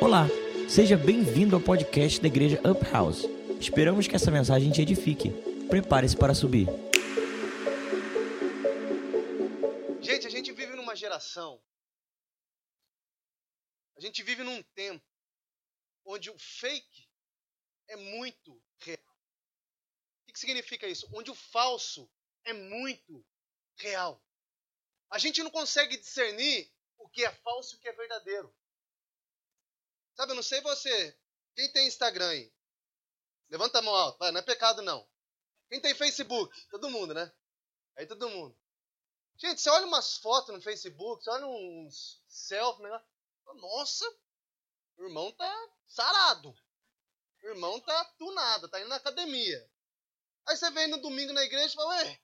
Olá, seja bem-vindo ao podcast da Igreja Up House. Esperamos que essa mensagem te edifique. Prepare-se para subir. Gente, a gente vive numa geração, a gente vive num tempo onde o fake é muito real. O que significa isso? Onde o falso é muito real. A gente não consegue discernir o que é falso e o que é verdadeiro. Sabe, eu não sei você. Quem tem Instagram aí? Levanta a mão alta. Não é pecado não. Quem tem Facebook? Todo mundo, né? Aí todo mundo. Gente, você olha umas fotos no Facebook, você olha uns selfies, né? Nossa, o irmão tá sarado. O irmão tá tunado, tá indo na academia. Aí você vem no domingo na igreja e fala, ué.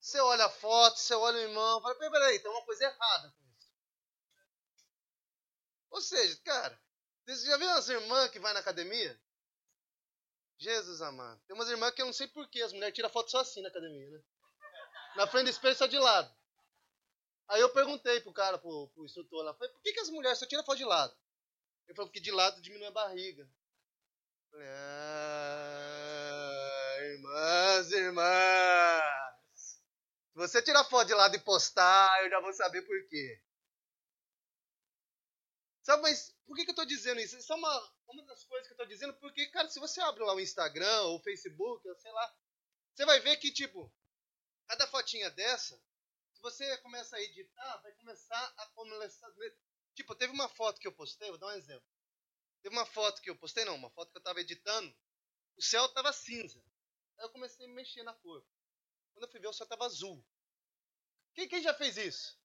Você olha a foto, você olha o irmão, fala, peraí, tem uma coisa errada. Ou seja, cara, você já viu umas irmãs que vai na academia? Jesus amado. Tem umas irmãs que eu não sei porquê, as mulheres tiram foto só assim na academia, né? Na frente do espelho só de lado. Aí eu perguntei pro cara, pro, pro instrutor lá, por que, que as mulheres só tiram foto de lado? Ele falou, porque de lado diminui a barriga. Eu falei, ah, irmãs, irmãs. Se você tirar foto de lado e postar, eu já vou saber por quê. Sabe, mas por que, que eu estou dizendo isso? Isso é uma, uma das coisas que eu estou dizendo, porque, cara, se você abre lá o Instagram ou o Facebook, ou sei lá, você vai ver que, tipo, cada fotinha dessa, se você começa a editar, vai começar a começar. Tipo, teve uma foto que eu postei, vou dar um exemplo. Teve uma foto que eu postei, não, uma foto que eu estava editando, o céu estava cinza. Aí eu comecei a mexer na cor. Quando eu fui ver, o céu estava azul. Quem, quem já fez isso?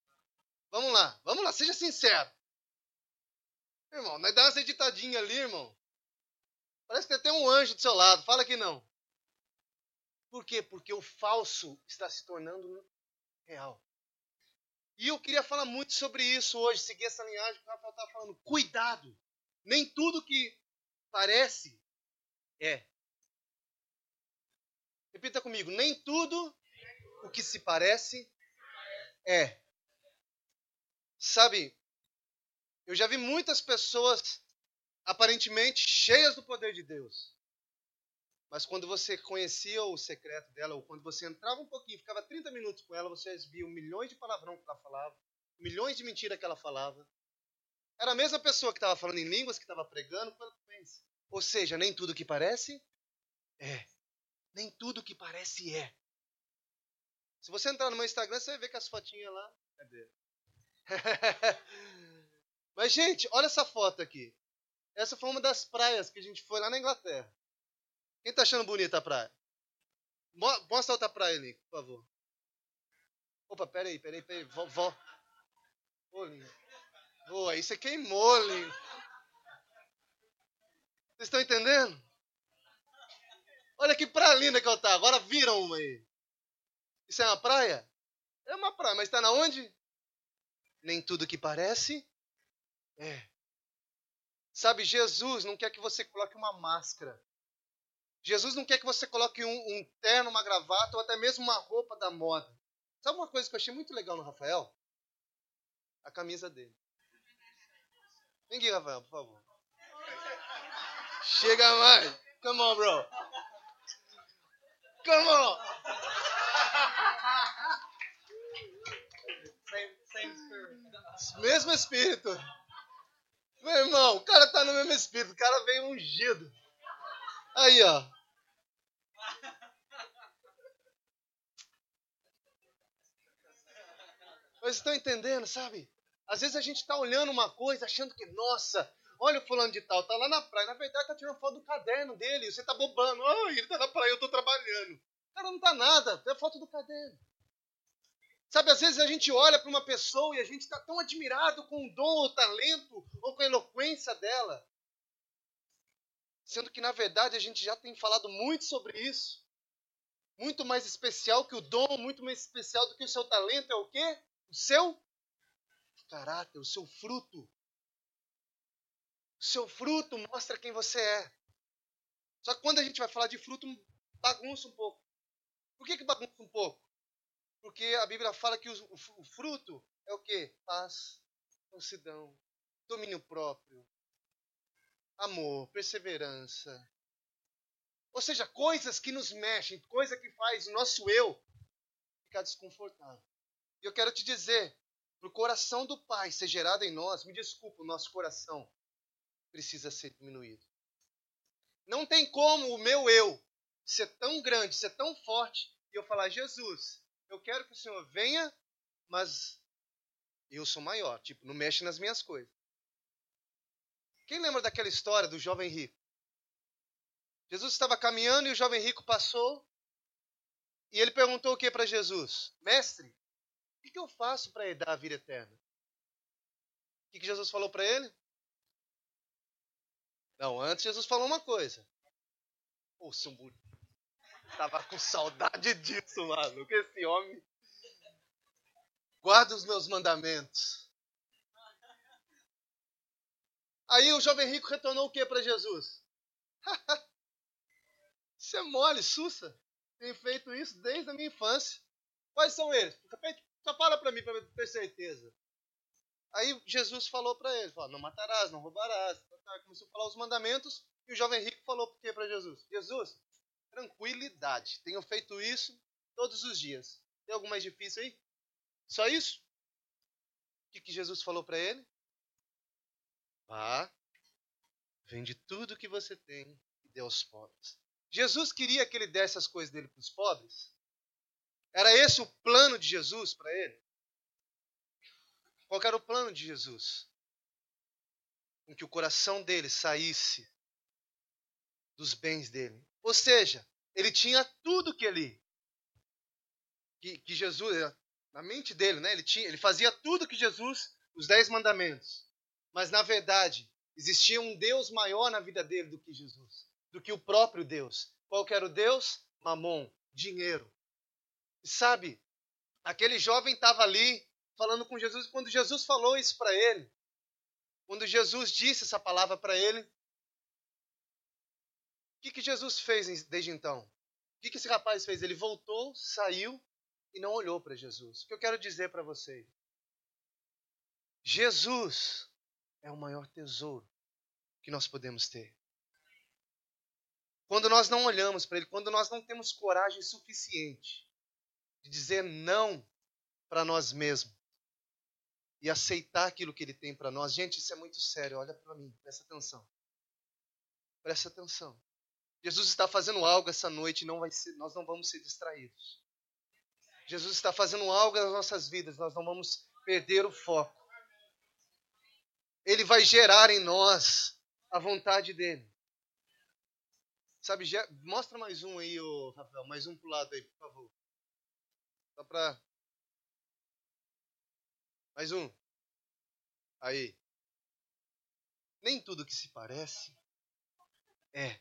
Vamos lá, vamos lá, seja sincero. Irmão, nós dá umas editadinhas ali, irmão. Parece que tem um anjo do seu lado. Fala que não. Por quê? Porque o falso está se tornando real. E eu queria falar muito sobre isso hoje, seguir essa linhagem que o Rafael estava falando. Cuidado! Nem tudo que parece é. Repita comigo. Nem tudo o que se parece é. Sabe, eu já vi muitas pessoas aparentemente cheias do poder de Deus. Mas quando você conhecia o secreto dela, ou quando você entrava um pouquinho, ficava 30 minutos com ela, você via milhões de palavrão que ela falava, milhões de mentiras que ela falava. Era a mesma pessoa que estava falando em línguas, que estava pregando eloquência. Ou seja, nem tudo que parece é. Nem tudo que parece é. Se você entrar no meu Instagram, você vai ver que as fotinhas lá. Cadê? Mas, gente, olha essa foto aqui. Essa foi uma das praias que a gente foi lá na Inglaterra. Quem tá achando bonita a praia? Mostra outra praia ali, por favor. Opa, peraí, peraí, peraí. Vó, vó. Ô, Linha. Ô, aí você queimou, Linha. Vocês estão entendendo? Olha que praia linda que eu tá. Agora viram uma aí. Isso é uma praia? É uma praia, mas está na onde? Nem tudo que parece é. Sabe, Jesus não quer que você coloque uma máscara. Jesus não quer que você coloque um, um terno, uma gravata ou até mesmo uma roupa da moda. Sabe uma coisa que eu achei muito legal no Rafael? A camisa dele. Vem aqui, Rafael, por favor. Chega mais. Come on, bro. Come on. Mesmo espírito. Meu irmão, o cara tá no mesmo espírito, o cara veio ungido. Aí, ó. Vocês estão entendendo, sabe? Às vezes a gente está olhando uma coisa, achando que, nossa, olha o fulano de tal, tá lá na praia. Na verdade, tá tirando foto do caderno dele. Você tá bobando. Oh, ele tá na praia, eu tô trabalhando. O cara não tá nada, é foto do caderno. Sabe, às vezes a gente olha para uma pessoa e a gente está tão admirado com o dom ou talento ou com a eloquência dela. Sendo que, na verdade, a gente já tem falado muito sobre isso. Muito mais especial que o dom, muito mais especial do que o seu talento é o quê? O seu caráter, o seu fruto. O seu fruto mostra quem você é. Só que quando a gente vai falar de fruto, bagunça um pouco. Por que, que bagunça um pouco? Porque a Bíblia fala que o, fruto é o quê? Paz, mansidão, domínio próprio, amor, perseverança. Ou seja, coisas que nos mexem, coisa que faz o nosso eu ficar desconfortável. E eu quero te dizer, para o coração do Pai ser gerado em nós, me desculpa, o nosso coração precisa ser diminuído. Não tem como o meu eu ser tão grande, ser tão forte, e eu falar, Jesus, eu quero que o Senhor venha, mas eu sou maior, tipo, não mexe nas minhas coisas. Quem lembra daquela história do jovem rico? Jesus estava caminhando e o jovem rico passou e ele perguntou o que para Jesus? Mestre, o que eu faço para herdar a vida eterna? O que Jesus falou para ele? Não, antes Jesus falou uma coisa. Ô, bonito. Tava com saudade disso, mano. Que esse homem guarda os meus mandamentos. Aí o jovem rico retornou o que para Jesus? Você é mole, sussa. Tenho feito isso desde a minha infância. Quais são eles? Só fala para mim para ter certeza. Aí Jesus falou para ele, falou, não matarás, não roubarás. Começou a falar os mandamentos e o jovem rico falou o que para Jesus? Jesus, tranquilidade. Tenho feito isso todos os dias. Tem algo mais difícil aí? Só isso? O que, que Jesus falou para ele? Vá, vende tudo que você tem e dê aos pobres. Jesus queria que ele desse as coisas dele para os pobres? Era esse o plano de Jesus para ele? Qual era o plano de Jesus? Com que o coração dele saísse dos bens dele. Ou seja, ele tinha tudo que ele que, que Jesus na mente dele, né? Ele tinha, ele fazia tudo que Jesus, os dez mandamentos. Mas na verdade existia um Deus maior na vida dele do que Jesus, do que o próprio Deus. Qual era o Deus? Mamon, dinheiro. E sabe, aquele jovem estava ali falando com Jesus, quando Jesus falou isso para ele, quando Jesus disse essa palavra para ele, que, que Jesus fez desde então? O que, que esse rapaz fez? Ele voltou, saiu e não olhou para Jesus. O que eu quero dizer para vocês? Jesus é o maior tesouro que nós podemos ter. Quando nós não olhamos para Ele, quando nós não temos coragem suficiente de dizer não para nós mesmos, e aceitar aquilo que ele tem para nós. Gente, isso é muito sério. Olha para mim, presta atenção. Presta atenção. Jesus está fazendo algo essa noite não ser, nós não vamos ser distraídos. Jesus está fazendo algo nas nossas vidas, nós não vamos perder o foco. Ele vai gerar em nós a vontade dele. Sabe, mostra mais um aí, ô, Rafael, mais um pro lado aí, por favor. Só para mais um. Aí. Nem tudo que se parece é.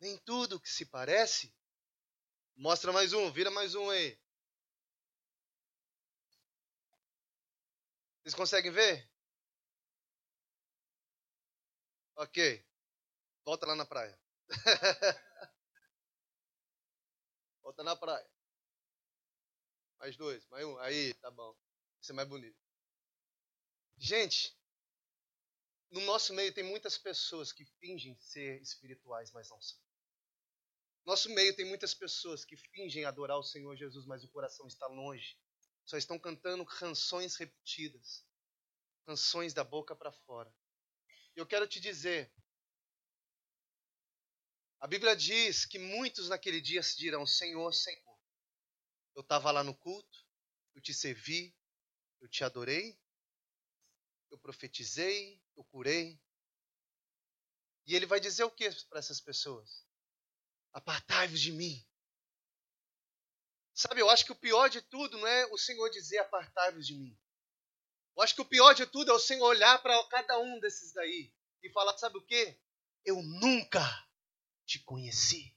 Nem tudo que se parece. Mostra mais um, vira mais um aí. Vocês conseguem ver? Ok. Volta lá na praia. Volta na praia. Mais dois, mais um. Aí, tá bom. Isso é mais bonito. Gente, no nosso meio tem muitas pessoas que fingem ser espirituais, mas não são. Nosso meio tem muitas pessoas que fingem adorar o Senhor Jesus, mas o coração está longe. Só estão cantando canções repetidas, canções da boca para fora. Eu quero te dizer, a Bíblia diz que muitos naquele dia se dirão: Senhor, Senhor. Eu estava lá no culto, eu te servi, eu te adorei, eu profetizei, eu curei. E ele vai dizer o que para essas pessoas? Apartai-vos de mim. Sabe, eu acho que o pior de tudo não é o Senhor dizer apartai-vos de mim. Eu acho que o pior de tudo é o Senhor olhar para cada um desses daí e falar: sabe o que? Eu nunca te conheci.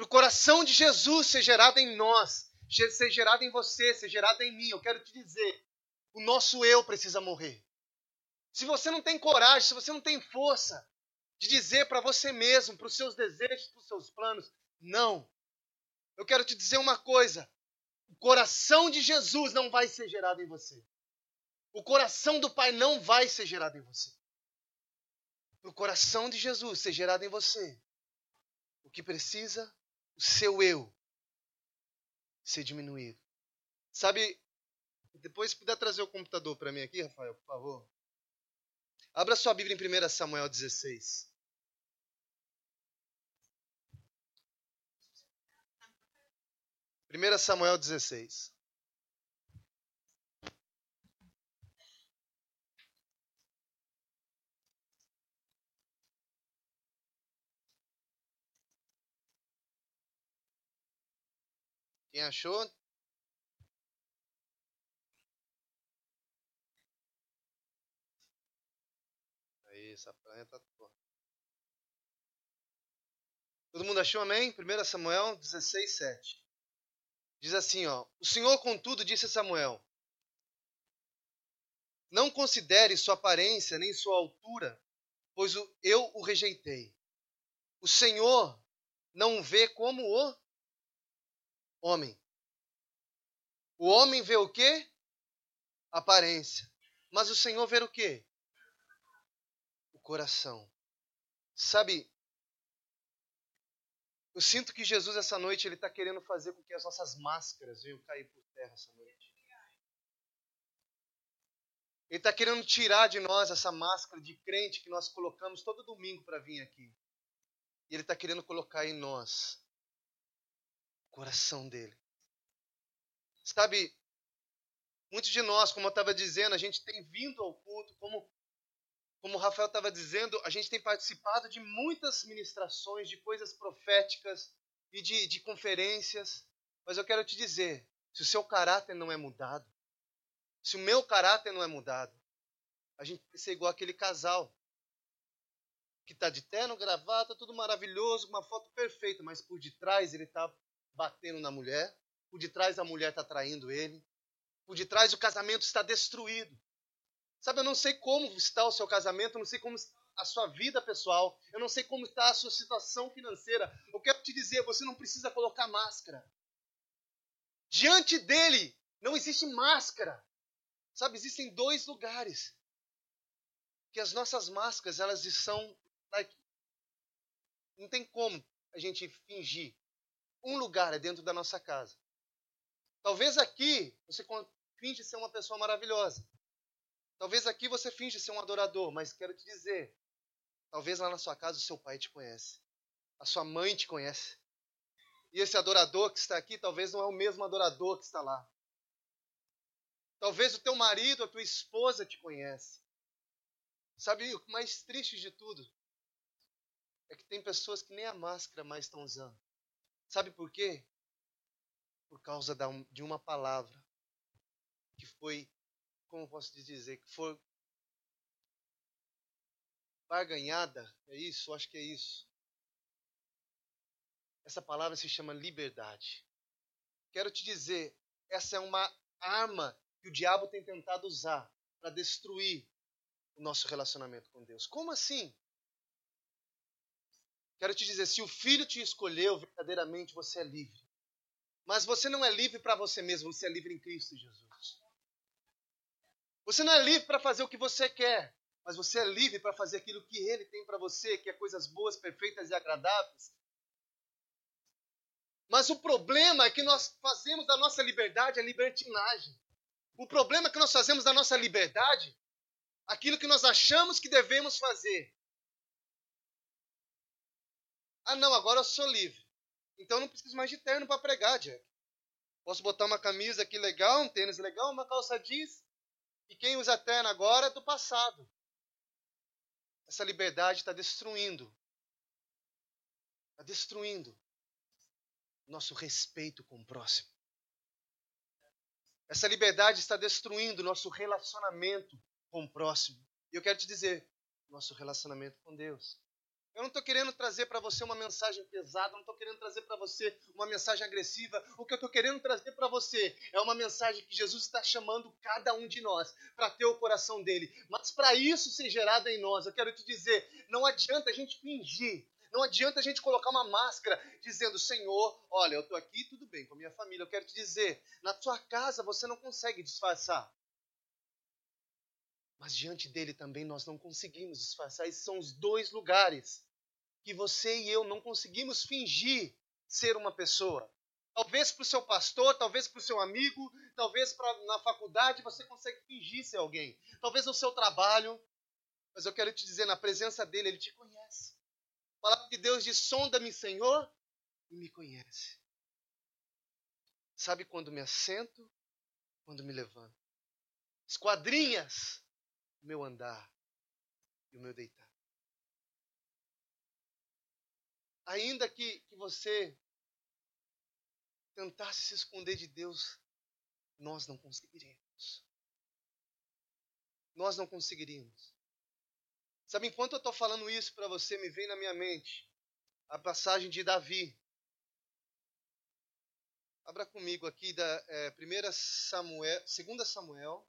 para o coração de Jesus ser gerado em nós, ser gerado em você, ser gerado em mim, eu quero te dizer, o nosso eu precisa morrer. Se você não tem coragem, se você não tem força de dizer para você mesmo, para os seus desejos, para os seus planos, não. Eu quero te dizer uma coisa: coração de Jesus não vai ser gerado em você. O coração do Pai não vai ser gerado em você. Para o coração de Jesus ser gerado em você, o que precisa? O seu eu ser diminuído. Sabe, depois se puder trazer o computador para mim aqui, Rafael, por favor. Abra sua Bíblia em 1 Samuel 16. 1 Samuel 16. Quem achou? Aí, essa pranha tá Todo mundo achou, amém? 1 Samuel 16, 7. Diz assim, ó: O Senhor, contudo, disse a Samuel: Não considere sua aparência nem sua altura, pois eu o rejeitei. O Senhor não vê como o homem. O homem vê o quê? Aparência. Mas o Senhor vê o quê? O coração. Sabe, eu sinto que Jesus, essa noite, ele está querendo fazer com que as nossas máscaras venham cair por terra essa noite. Ele está querendo tirar de nós essa máscara de crente que nós colocamos todo domingo para vir aqui. E ele está querendo colocar em nós o coração dele. Sabe, muitos de nós, como eu estava dizendo, a gente tem vindo ao culto como como o Rafael estava dizendo, a gente tem participado de muitas ministrações, de coisas proféticas e de, de conferências. Mas eu quero te dizer: se o seu caráter não é mudado, se o meu caráter não é mudado, a gente vai ser igual aquele casal que está de terno, gravata, tudo maravilhoso, uma foto perfeita, mas por detrás ele está batendo na mulher, por detrás a mulher está traindo ele, por detrás o casamento está destruído. Sabe, eu não sei como está o seu casamento, eu não sei como está a sua vida pessoal, eu não sei como está a sua situação financeira. Eu quero te dizer, você não precisa colocar máscara. Diante dele não existe máscara. Sabe, existem dois lugares que as nossas máscaras elas são like, não tem como a gente fingir. Um lugar é dentro da nossa casa. Talvez aqui você finge ser uma pessoa maravilhosa. Talvez aqui você finge ser um adorador, mas quero te dizer, talvez lá na sua casa o seu pai te conhece, a sua mãe te conhece. E esse adorador que está aqui talvez não é o mesmo adorador que está lá. Talvez o teu marido, a tua esposa te conhece. Sabe o mais triste de tudo? É que tem pessoas que nem a máscara mais estão usando. Sabe por quê? Por causa de uma palavra que foi como posso dizer, que for barganhada, é isso? Acho que é isso. Essa palavra se chama liberdade. Quero te dizer, essa é uma arma que o diabo tem tentado usar para destruir o nosso relacionamento com Deus. Como assim? Quero te dizer, se o filho te escolheu, verdadeiramente você é livre. Mas você não é livre para você mesmo, você é livre em Cristo Jesus. Você não é livre para fazer o que você quer, mas você é livre para fazer aquilo que Ele tem para você, que é coisas boas, perfeitas e agradáveis. Mas o problema é que nós fazemos da nossa liberdade a libertinagem. O problema é que nós fazemos da nossa liberdade aquilo que nós achamos que devemos fazer. Ah, não, agora eu sou livre. Então eu não preciso mais de terno para pregar, Jack. Posso botar uma camisa aqui legal, um tênis legal, uma calça jeans e quem usa terno agora é do passado. Essa liberdade está destruindo. Está destruindo nosso respeito com o próximo. Essa liberdade está destruindo nosso relacionamento com o próximo. E eu quero te dizer, nosso relacionamento com Deus. Eu não estou querendo trazer para você uma mensagem pesada, não estou querendo trazer para você uma mensagem agressiva. O que eu estou querendo trazer para você é uma mensagem que Jesus está chamando cada um de nós para ter o coração dele. Mas para isso ser gerado em nós, eu quero te dizer, não adianta a gente fingir, Não adianta a gente colocar uma máscara dizendo, Senhor, olha, eu estou aqui, tudo bem, com a minha família. Eu quero te dizer, na sua casa você não consegue disfarçar. Mas diante dele também nós não conseguimos disfarçar. Esses são os dois lugares que você e eu não conseguimos fingir ser uma pessoa. Talvez para o seu pastor, talvez para o seu amigo, talvez pra, na faculdade você consegue fingir ser alguém. Talvez no seu trabalho. Mas eu quero te dizer, na presença dele, ele te conhece. A palavra de Deus diz: sonda-me, Senhor, e me conhece. Sabe quando me assento, quando me levanto. Esquadrinhas o meu andar e o meu deitar. Ainda que, que você tentasse se esconder de Deus, nós não conseguiríamos. Nós não conseguiríamos. Sabe, enquanto eu estou falando isso para você, me vem na minha mente a passagem de Davi. Abra comigo aqui da é, 1 Samuel, 2 Samuel.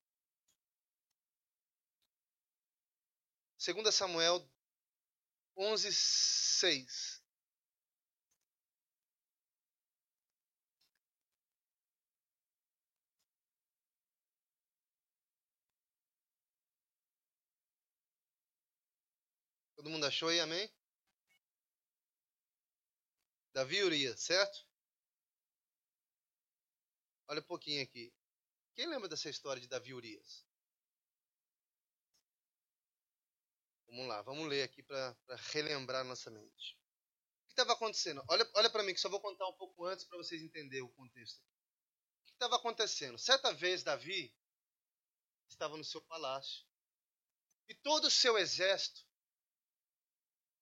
2 Samuel 11, 6. Todo mundo achou aí, amém? Davi Urias, certo? Olha um pouquinho aqui. Quem lembra dessa história de Davi Urias? Vamos lá, vamos ler aqui para relembrar nossa mente. O que estava acontecendo? Olha, olha para mim, que só vou contar um pouco antes para vocês entenderem o contexto. O que estava acontecendo? Certa vez, Davi estava no seu palácio e todo o seu exército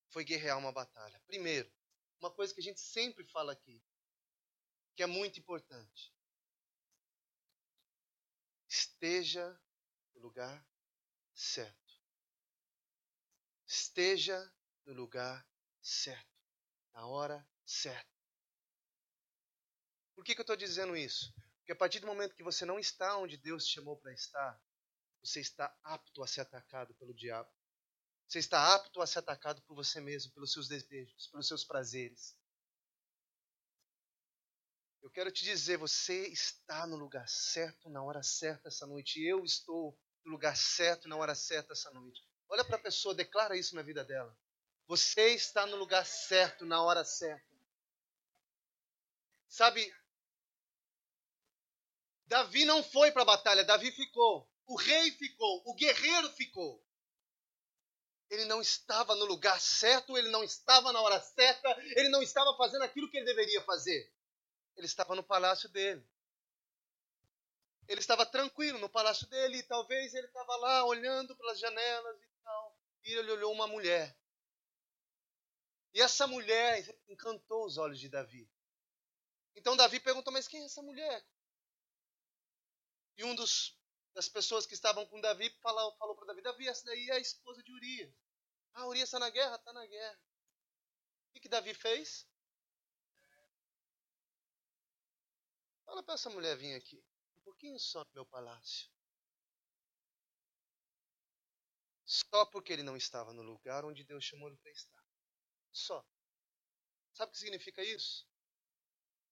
foi guerrear uma batalha. Primeiro, uma coisa que a gente sempre fala aqui, que é muito importante. Esteja no lugar certo. Esteja no lugar certo, na hora certa. Por que, que eu estou dizendo isso? Porque a partir do momento que você não está onde Deus te chamou para estar, você está apto a ser atacado pelo diabo. Você está apto a ser atacado por você mesmo, pelos seus desejos, pelos seus prazeres. Eu quero te dizer, você está no lugar certo, na hora certa essa noite. Eu estou no lugar certo, na hora certa essa noite. Olha para a pessoa, declara isso na vida dela. Você está no lugar certo, na hora certa. Sabe, Davi não foi para a batalha, Davi ficou. O rei ficou, o guerreiro ficou. Ele não estava no lugar certo, ele não estava na hora certa, ele não estava fazendo aquilo que ele deveria fazer. Ele estava no palácio dele. Ele estava tranquilo no palácio dele, e talvez ele estava lá olhando pelas janelas e tal. E ele olhou uma mulher. E essa mulher encantou os olhos de Davi. Então Davi perguntou: Mas quem é essa mulher? E um dos das pessoas que estavam com Davi falou, falou para Davi: Davi, essa daí é a esposa de Urias. Ah, Urias está na guerra? Está na guerra. O que, que Davi fez? Fala para essa mulher vir aqui. Pouquinho só meu palácio. Só porque ele não estava no lugar onde Deus chamou ele para estar. Só. Sabe o que significa isso?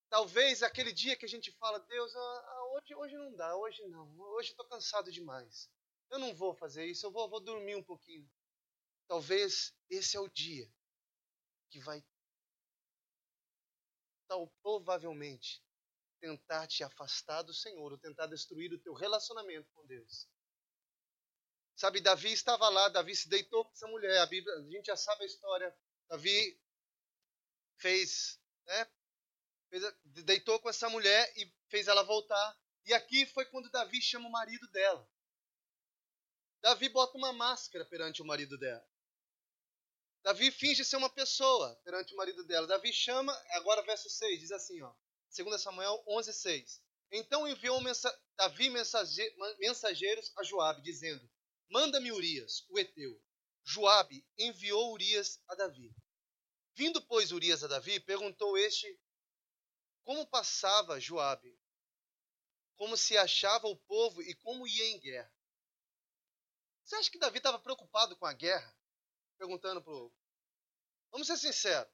Talvez aquele dia que a gente fala, Deus, ah, ah, hoje, hoje não dá, hoje não, hoje estou cansado demais. Eu não vou fazer isso, eu vou, vou dormir um pouquinho. Talvez esse é o dia que vai, tal, provavelmente, tentar te afastar do Senhor, ou tentar destruir o teu relacionamento com Deus. Sabe, Davi estava lá, Davi se deitou com essa mulher, a, Bíblia, a gente já sabe a história. Davi fez, né, deitou com essa mulher e fez ela voltar. E aqui foi quando Davi chama o marido dela. Davi bota uma máscara perante o marido dela. Davi finge ser uma pessoa perante o marido dela. Davi chama, agora verso 6, diz assim, ó. 2 Samuel 11, 6. Então enviou mensa Davi mensageiros a Joabe, dizendo, Manda-me Urias, o Eteu. Joabe enviou Urias a Davi. Vindo, pois, Urias a Davi, perguntou este como passava Joabe? Como se achava o povo e como ia em guerra? Você acha que Davi estava preocupado com a guerra? Perguntando para Vamos ser sinceros.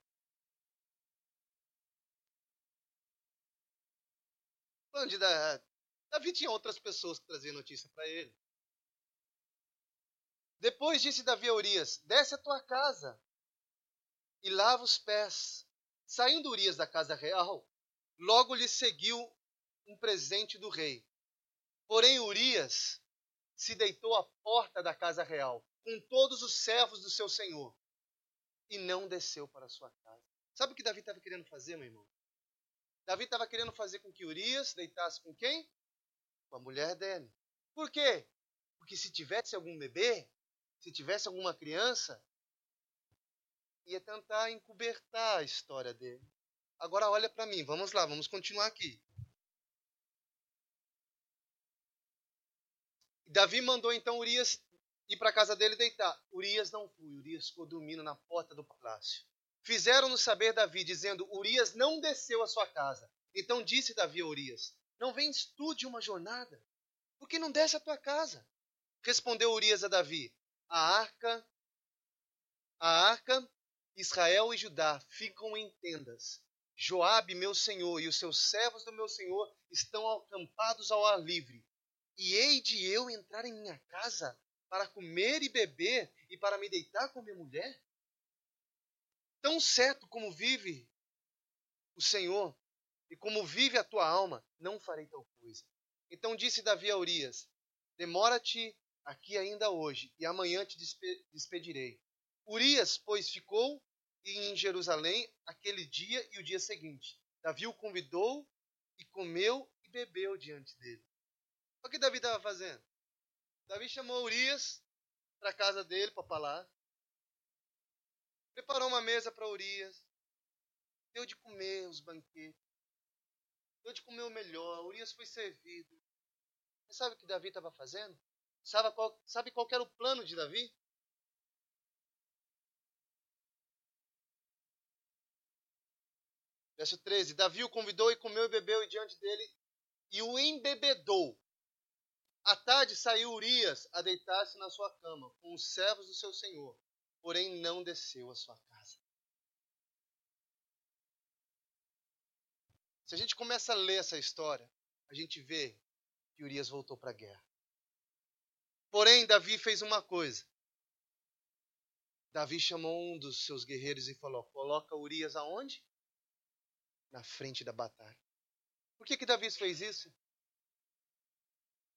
Falando de Davi tinha outras pessoas que traziam notícia para ele. Depois disse Davi a Urias: Desce a tua casa e lava os pés. Saindo Urias da casa real, logo lhe seguiu um presente do rei. Porém, Urias se deitou à porta da casa real, com todos os servos do seu senhor, e não desceu para sua casa. Sabe o que Davi estava querendo fazer, meu irmão? Davi estava querendo fazer com que Urias deitasse com quem? Com a mulher dele. Por quê? Porque se tivesse algum bebê, se tivesse alguma criança, ia tentar encobertar a história dele. Agora olha para mim, vamos lá, vamos continuar aqui. Davi mandou então Urias ir para a casa dele deitar. Urias não foi, Urias ficou dormindo na porta do palácio. Fizeram-no saber Davi, dizendo: Urias não desceu à sua casa. Então disse Davi a Urias: Não vens tu de uma jornada? Por que não desce à tua casa? Respondeu Urias a Davi: A arca, a arca, Israel e Judá ficam em tendas. Joabe, meu senhor, e os seus servos do meu senhor estão acampados ao ar livre. E hei de eu entrar em minha casa para comer e beber e para me deitar com minha mulher? Tão certo como vive o Senhor e como vive a tua alma, não farei tal coisa. Então disse Davi a Urias: Demora-te aqui ainda hoje, e amanhã te despedirei. Urias, pois, ficou em Jerusalém aquele dia e o dia seguinte. Davi o convidou e comeu e bebeu diante dele. O que Davi estava fazendo? Davi chamou Urias para a casa dele para falar. Preparou uma mesa para Urias. Deu de comer os banquetes. Deu de comer o melhor. Urias foi servido. Mas sabe o que Davi estava fazendo? Sabe qual, sabe qual era o plano de Davi? Verso 13: Davi o convidou e comeu e bebeu diante dele e o embebedou. À tarde saiu Urias a deitar-se na sua cama com os servos do seu senhor porém não desceu à sua casa. Se a gente começa a ler essa história, a gente vê que Urias voltou para a guerra. Porém, Davi fez uma coisa. Davi chamou um dos seus guerreiros e falou: Coloca Urias aonde? Na frente da batalha. Por que, que Davi fez isso?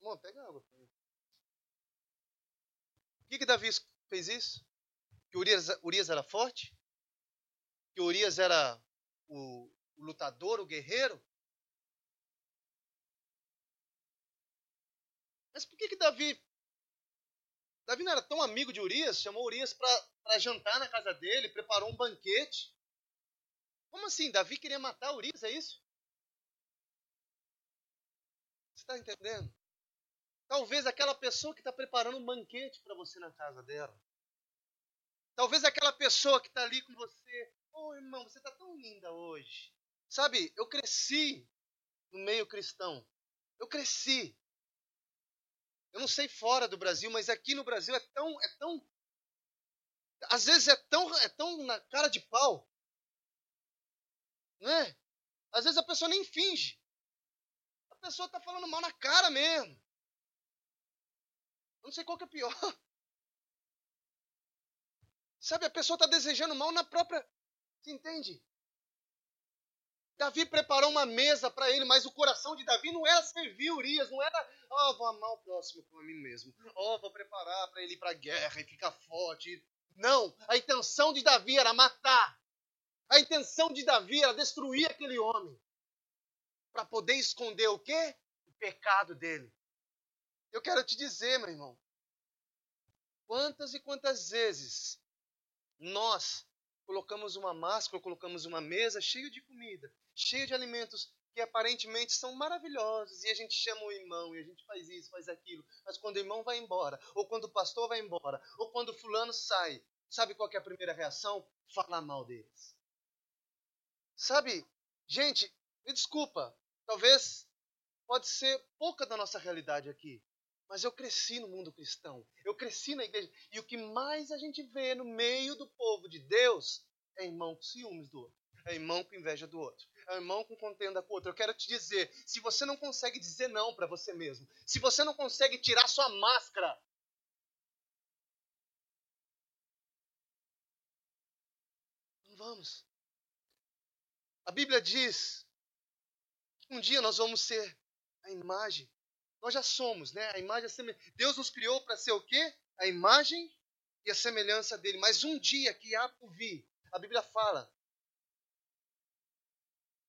Bom, pega água. Por que, que Davi fez isso? Que Urias, Urias era forte, que Urias era o, o lutador, o guerreiro. Mas por que, que Davi. Davi não era tão amigo de Urias, chamou Urias para jantar na casa dele, preparou um banquete. Como assim? Davi queria matar Urias, é isso? Você está entendendo? Talvez aquela pessoa que está preparando um banquete para você na casa dela. Talvez aquela pessoa que está ali com você, ô oh, irmão, você está tão linda hoje. Sabe, eu cresci no meio cristão. Eu cresci. Eu não sei fora do Brasil, mas aqui no Brasil é tão, é tão, às vezes é tão, é tão na cara de pau, não é? Às vezes a pessoa nem finge. A pessoa está falando mal na cara mesmo. Eu não sei qual que é pior. Sabe, a pessoa está desejando mal na própria. Você entende? Davi preparou uma mesa para ele, mas o coração de Davi não era servir Urias, não era, ó, oh, vou amar o próximo como a mim mesmo, ó, oh, vou preparar para ele ir para a guerra e ficar forte. Não, a intenção de Davi era matar. A intenção de Davi era destruir aquele homem. Para poder esconder o quê? O pecado dele. Eu quero te dizer, meu irmão, quantas e quantas vezes nós colocamos uma máscara, colocamos uma mesa cheia de comida, cheia de alimentos que aparentemente são maravilhosos, e a gente chama o irmão, e a gente faz isso, faz aquilo, mas quando o irmão vai embora, ou quando o pastor vai embora, ou quando o fulano sai, sabe qual é a primeira reação? Falar mal deles. Sabe, gente, me desculpa, talvez pode ser pouca da nossa realidade aqui, mas eu cresci no mundo cristão. Eu cresci na igreja. E o que mais a gente vê no meio do povo de Deus é irmão com ciúmes do outro. É irmão com inveja do outro. É irmão com contenda com o outro. Eu quero te dizer, se você não consegue dizer não para você mesmo, se você não consegue tirar sua máscara, não vamos. A Bíblia diz um dia nós vamos ser a imagem. Nós já somos, né? A imagem, a Deus nos criou para ser o quê? A imagem e a semelhança dele. Mas um dia que há por vir, a Bíblia fala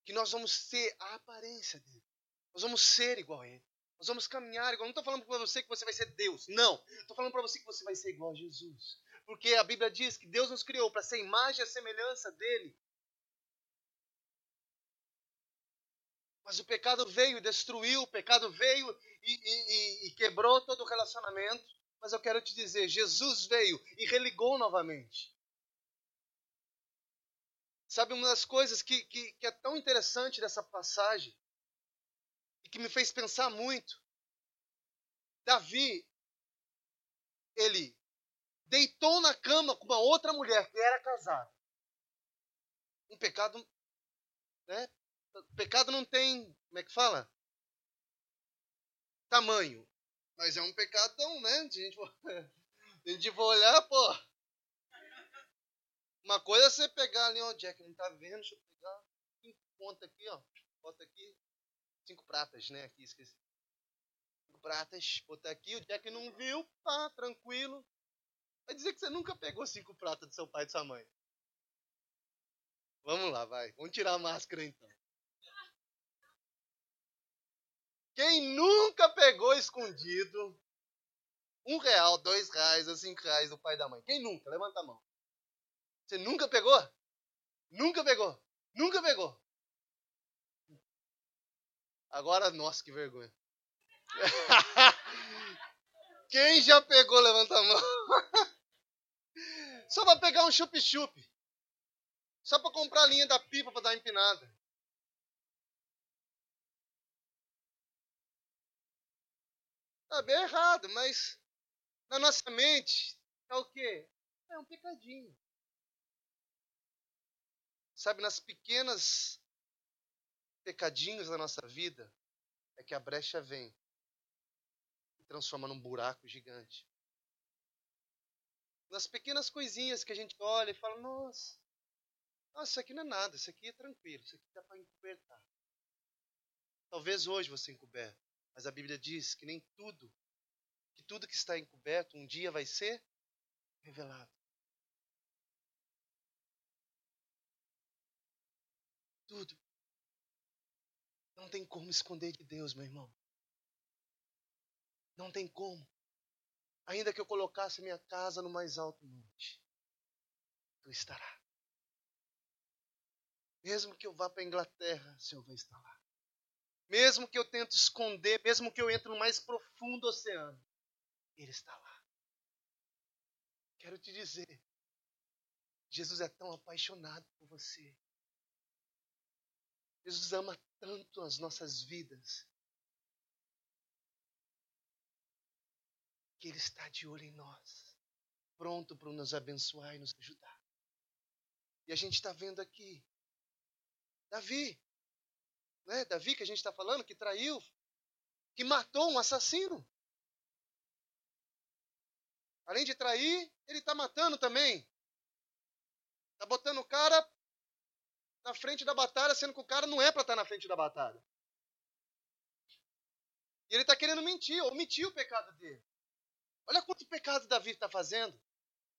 que nós vamos ser a aparência dele. Nós vamos ser igual a ele. Nós vamos caminhar igual. Não estou falando para você que você vai ser Deus. Não. Estou falando para você que você vai ser igual a Jesus. Porque a Bíblia diz que Deus nos criou para ser imagem e semelhança dele. Mas o pecado veio e destruiu, o pecado veio e, e, e, quebrou todo o relacionamento. Mas eu quero te dizer, Jesus veio e religou novamente. Sabe, uma das coisas que, que, que é tão interessante dessa passagem e que me fez pensar muito. Davi, ele deitou na cama com uma outra mulher que era casada. Um pecado, né? Pecado não tem, como é que fala? Tamanho. Mas é um pecado tão, né? Se a gente a gente olhar, pô. Uma coisa é você pegar ali, ó, Jack, não tá vendo, deixa eu pegar. Cinco pontos aqui, ó. Bota aqui. Cinco pratas, né? Aqui, esqueci. Cinco pratas. Botar aqui, o Jack não viu, pá, tranquilo. Vai dizer que você nunca pegou cinco pratas do seu pai e de sua mãe. Vamos lá, vai. Vamos tirar a máscara então. Quem nunca pegou escondido um real, dois reais cinco reais do pai da mãe? Quem nunca? Levanta a mão. Você nunca pegou? Nunca pegou. Nunca pegou. Agora, nossa, que vergonha. Quem já pegou, levanta a mão. Só para pegar um chup-chup. Só para comprar a linha da pipa para dar empinada. Tá bem errado, mas na nossa mente é o quê? É um pecadinho. Sabe, nas pequenas pecadinhos da nossa vida é que a brecha vem e transforma num buraco gigante. Nas pequenas coisinhas que a gente olha e fala, nossa, nossa, isso aqui não é nada, isso aqui é tranquilo, isso aqui dá para encobertar. Talvez hoje você encoberta. Mas a Bíblia diz que nem tudo, que tudo que está encoberto um dia vai ser revelado. Tudo. Não tem como esconder de Deus, meu irmão. Não tem como. Ainda que eu colocasse minha casa no mais alto monte, tu estará. Mesmo que eu vá para a Inglaterra, o Senhor vai estar lá. Mesmo que eu tente esconder, mesmo que eu entre no mais profundo oceano, Ele está lá. Quero te dizer, Jesus é tão apaixonado por você. Jesus ama tanto as nossas vidas que Ele está de olho em nós, pronto para nos abençoar e nos ajudar. E a gente está vendo aqui Davi, né? Davi que a gente está falando, que traiu, que matou um assassino. Além de trair, ele está matando também. Está botando o cara na frente da batalha, sendo que o cara não é para estar tá na frente da batalha. E ele está querendo mentir, omitir o pecado dele. Olha quanto pecado Davi está fazendo.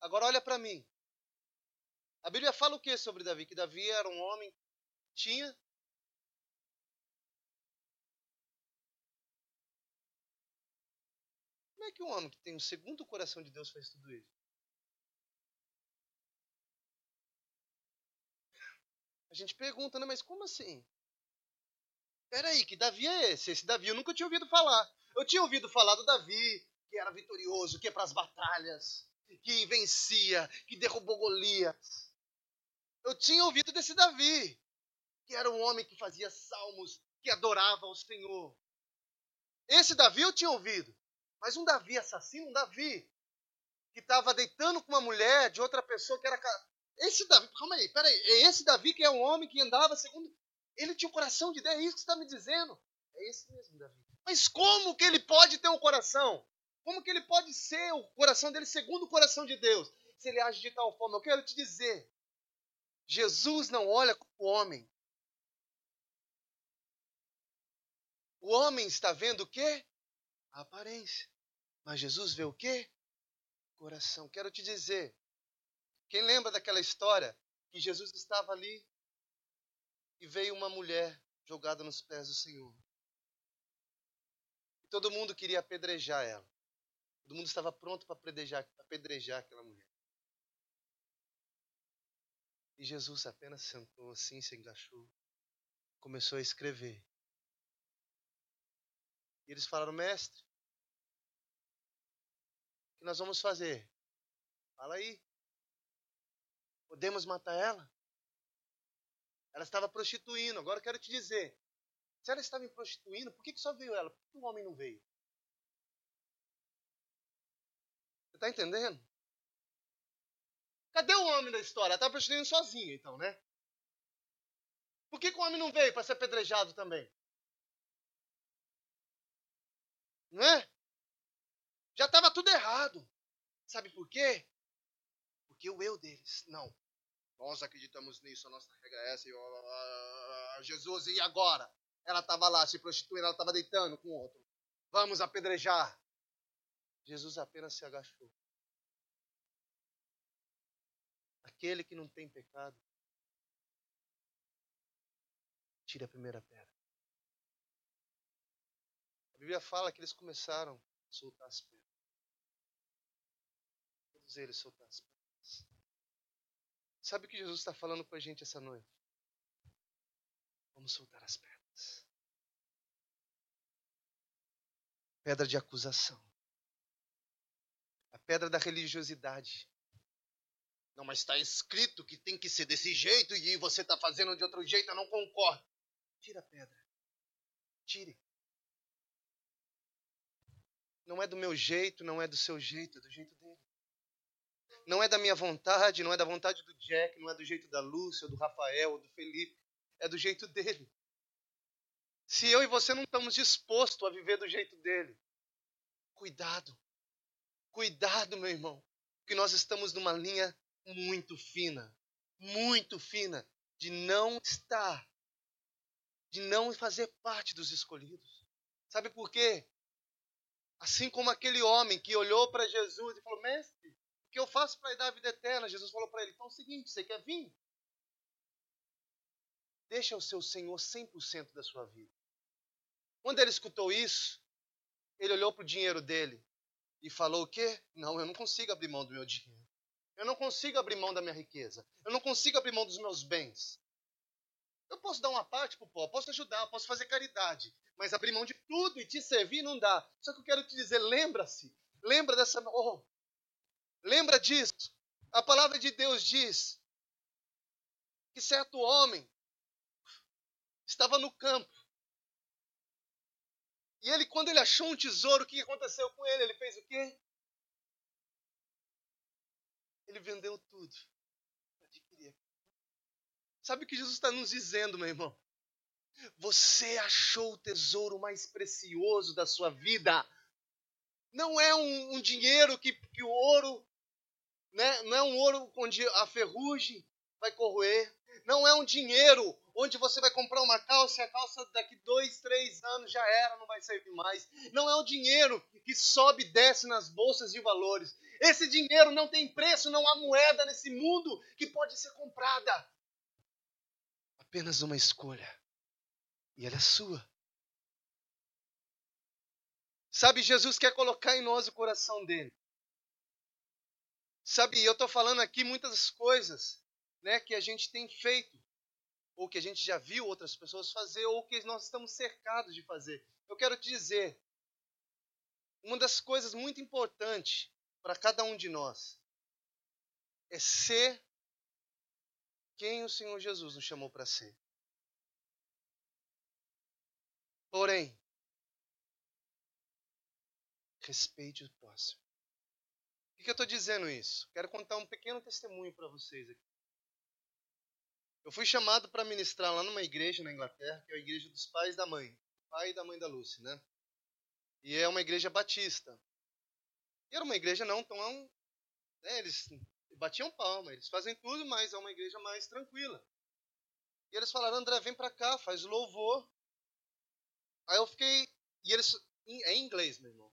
Agora olha para mim. A Bíblia fala o que sobre Davi? Que Davi era um homem tinha que um homem que tem o segundo coração de Deus faz tudo isso? A gente pergunta, né? Mas como assim? Peraí, que Davi é esse? Esse Davi eu nunca tinha ouvido falar. Eu tinha ouvido falar do Davi, que era vitorioso, que ia para as batalhas, que vencia, que derrubou Golias. Eu tinha ouvido desse Davi, que era um homem que fazia salmos, que adorava ao Senhor. Esse Davi eu tinha ouvido. Mas um Davi assassino, um Davi que estava deitando com uma mulher de outra pessoa que era esse Davi, calma aí, peraí, é esse Davi que é um homem que andava segundo. Ele tinha o coração de Deus, é isso que você está me dizendo? É esse mesmo, Davi. Mas como que ele pode ter um coração? Como que ele pode ser o coração dele segundo o coração de Deus? Se ele age de tal forma, eu quero te dizer, Jesus não olha o homem. O homem está vendo o quê? Aparência. Mas Jesus vê o quê? Coração. Quero te dizer, quem lembra daquela história que Jesus estava ali e veio uma mulher jogada nos pés do Senhor. E todo mundo queria apedrejar ela. Todo mundo estava pronto para apedrejar, apedrejar aquela mulher. E Jesus apenas sentou assim, se engaixou, começou a escrever. E eles falaram, mestre, que nós vamos fazer? Fala aí. Podemos matar ela? Ela estava prostituindo. Agora eu quero te dizer: se ela estava prostituindo, por que, que só veio ela? Por que o homem não veio? Você está entendendo? Cadê o homem da história? Ela estava prostituindo sozinha, então, né? Por que, que o homem não veio para ser apedrejado também? Não é? Já estava tudo errado. Sabe por quê? Porque o eu deles. Não. Nós acreditamos nisso, a nossa regra é essa. E, uh, Jesus, e agora? Ela estava lá se prostituindo, ela estava deitando com outro. Vamos apedrejar. Jesus apenas se agachou. Aquele que não tem pecado, tire a primeira pedra. A Bíblia fala que eles começaram a soltar as pedras. Todos eles soltaram as pedras. Sabe o que Jesus está falando com a gente essa noite? Vamos soltar as pedras. Pedra de acusação. A pedra da religiosidade. Não, mas está escrito que tem que ser desse jeito e você está fazendo de outro jeito, eu não concordo. Tira a pedra. Tire. Não é do meu jeito, não é do seu jeito, é do jeito. Não é da minha vontade, não é da vontade do Jack, não é do jeito da Lúcia, do Rafael, do Felipe. É do jeito dele. Se eu e você não estamos dispostos a viver do jeito dele, cuidado. Cuidado, meu irmão. Que nós estamos numa linha muito fina, muito fina, de não estar, de não fazer parte dos escolhidos. Sabe por quê? Assim como aquele homem que olhou para Jesus e falou: Mestre, o que eu faço para dar a vida eterna? Jesus falou para ele: então é o seguinte, você quer vir? Deixa o seu Senhor 100% da sua vida. Quando ele escutou isso, ele olhou para o dinheiro dele e falou o quê? Não, eu não consigo abrir mão do meu dinheiro. Eu não consigo abrir mão da minha riqueza. Eu não consigo abrir mão dos meus bens. Eu posso dar uma parte para o povo, posso ajudar, posso fazer caridade, mas abrir mão de tudo e te servir não dá. Só que eu quero te dizer, lembra-se, lembra dessa, oh, Lembra disso? A palavra de Deus diz que certo homem estava no campo. E ele, quando ele achou um tesouro, o que aconteceu com ele? Ele fez o quê? Ele vendeu tudo. Sabe o que Jesus está nos dizendo, meu irmão? Você achou o tesouro mais precioso da sua vida. Não é um, um dinheiro que, que o ouro né? não é um ouro onde a ferrugem vai corroer, não é um dinheiro onde você vai comprar uma calça e a calça daqui dois, três anos já era, não vai servir mais. Não é um dinheiro que sobe e desce nas bolsas de valores. Esse dinheiro não tem preço, não há moeda nesse mundo que pode ser comprada. Apenas uma escolha. E ela é sua. Sabe, Jesus quer colocar em nós o coração dele. Sabe, eu estou falando aqui muitas coisas né, que a gente tem feito, ou que a gente já viu outras pessoas fazer, ou que nós estamos cercados de fazer. Eu quero te dizer, uma das coisas muito importantes para cada um de nós é ser quem o Senhor Jesus nos chamou para ser. Porém, respeite o próximo que eu estou dizendo isso? Quero contar um pequeno testemunho para vocês aqui. Eu fui chamado para ministrar lá numa igreja na Inglaterra, que é a igreja dos pais da mãe, pai e da mãe da Lucy, né? E é uma igreja batista. E era uma igreja não tão. Né, eles batiam palma, eles fazem tudo, mas é uma igreja mais tranquila. E eles falaram: André, vem para cá, faz louvor. Aí eu fiquei. E eles. É em inglês, meu irmão.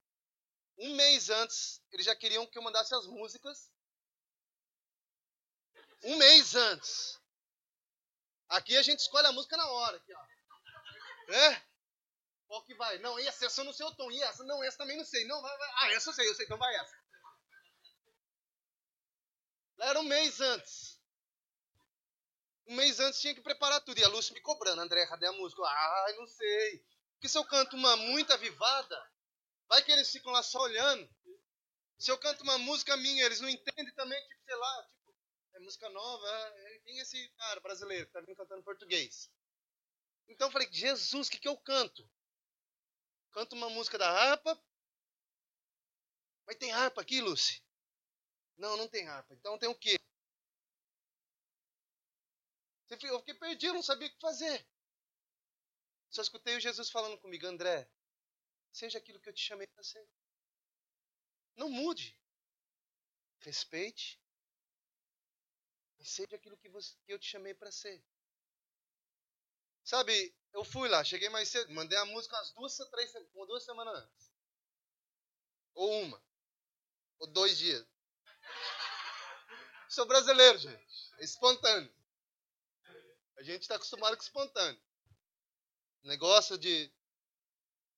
Um mês antes, eles já queriam que eu mandasse as músicas. Um mês antes. Aqui a gente escolhe a música na hora. Aqui, ó. É? Qual que vai? Não, e essa eu não sei o tom. E essa? Não, essa também não sei. Não, vai, vai. Ah, essa eu sei, eu sei, então vai essa. Era um mês antes. Um mês antes tinha que preparar tudo. E a Lúcia me cobrando. André, cadê a música? Ah, não sei. Porque se eu canto uma muito avivada, vai que eles ficam lá só olhando. Se eu canto uma música minha, eles não entendem também, tipo, sei lá, tipo, é música nova. É, tem esse cara brasileiro que tá vindo cantando português. Então eu falei, Jesus, o que, que eu canto? Canto uma música da harpa. Mas tem harpa aqui, Lucy? Não, não tem harpa. Então tem o quê? Eu fiquei perdido, não sabia o que fazer. Só escutei o Jesus falando comigo, André, seja aquilo que eu te chamei para ser. Não mude. Respeite. Mas seja aquilo que, você, que eu te chamei para ser. Sabe, eu fui lá, cheguei mais cedo, mandei a música umas duas, três, duas semanas antes. Ou uma. Ou dois dias. Sou brasileiro, gente. É espontâneo. A gente está acostumado com espontâneo. Negócio de.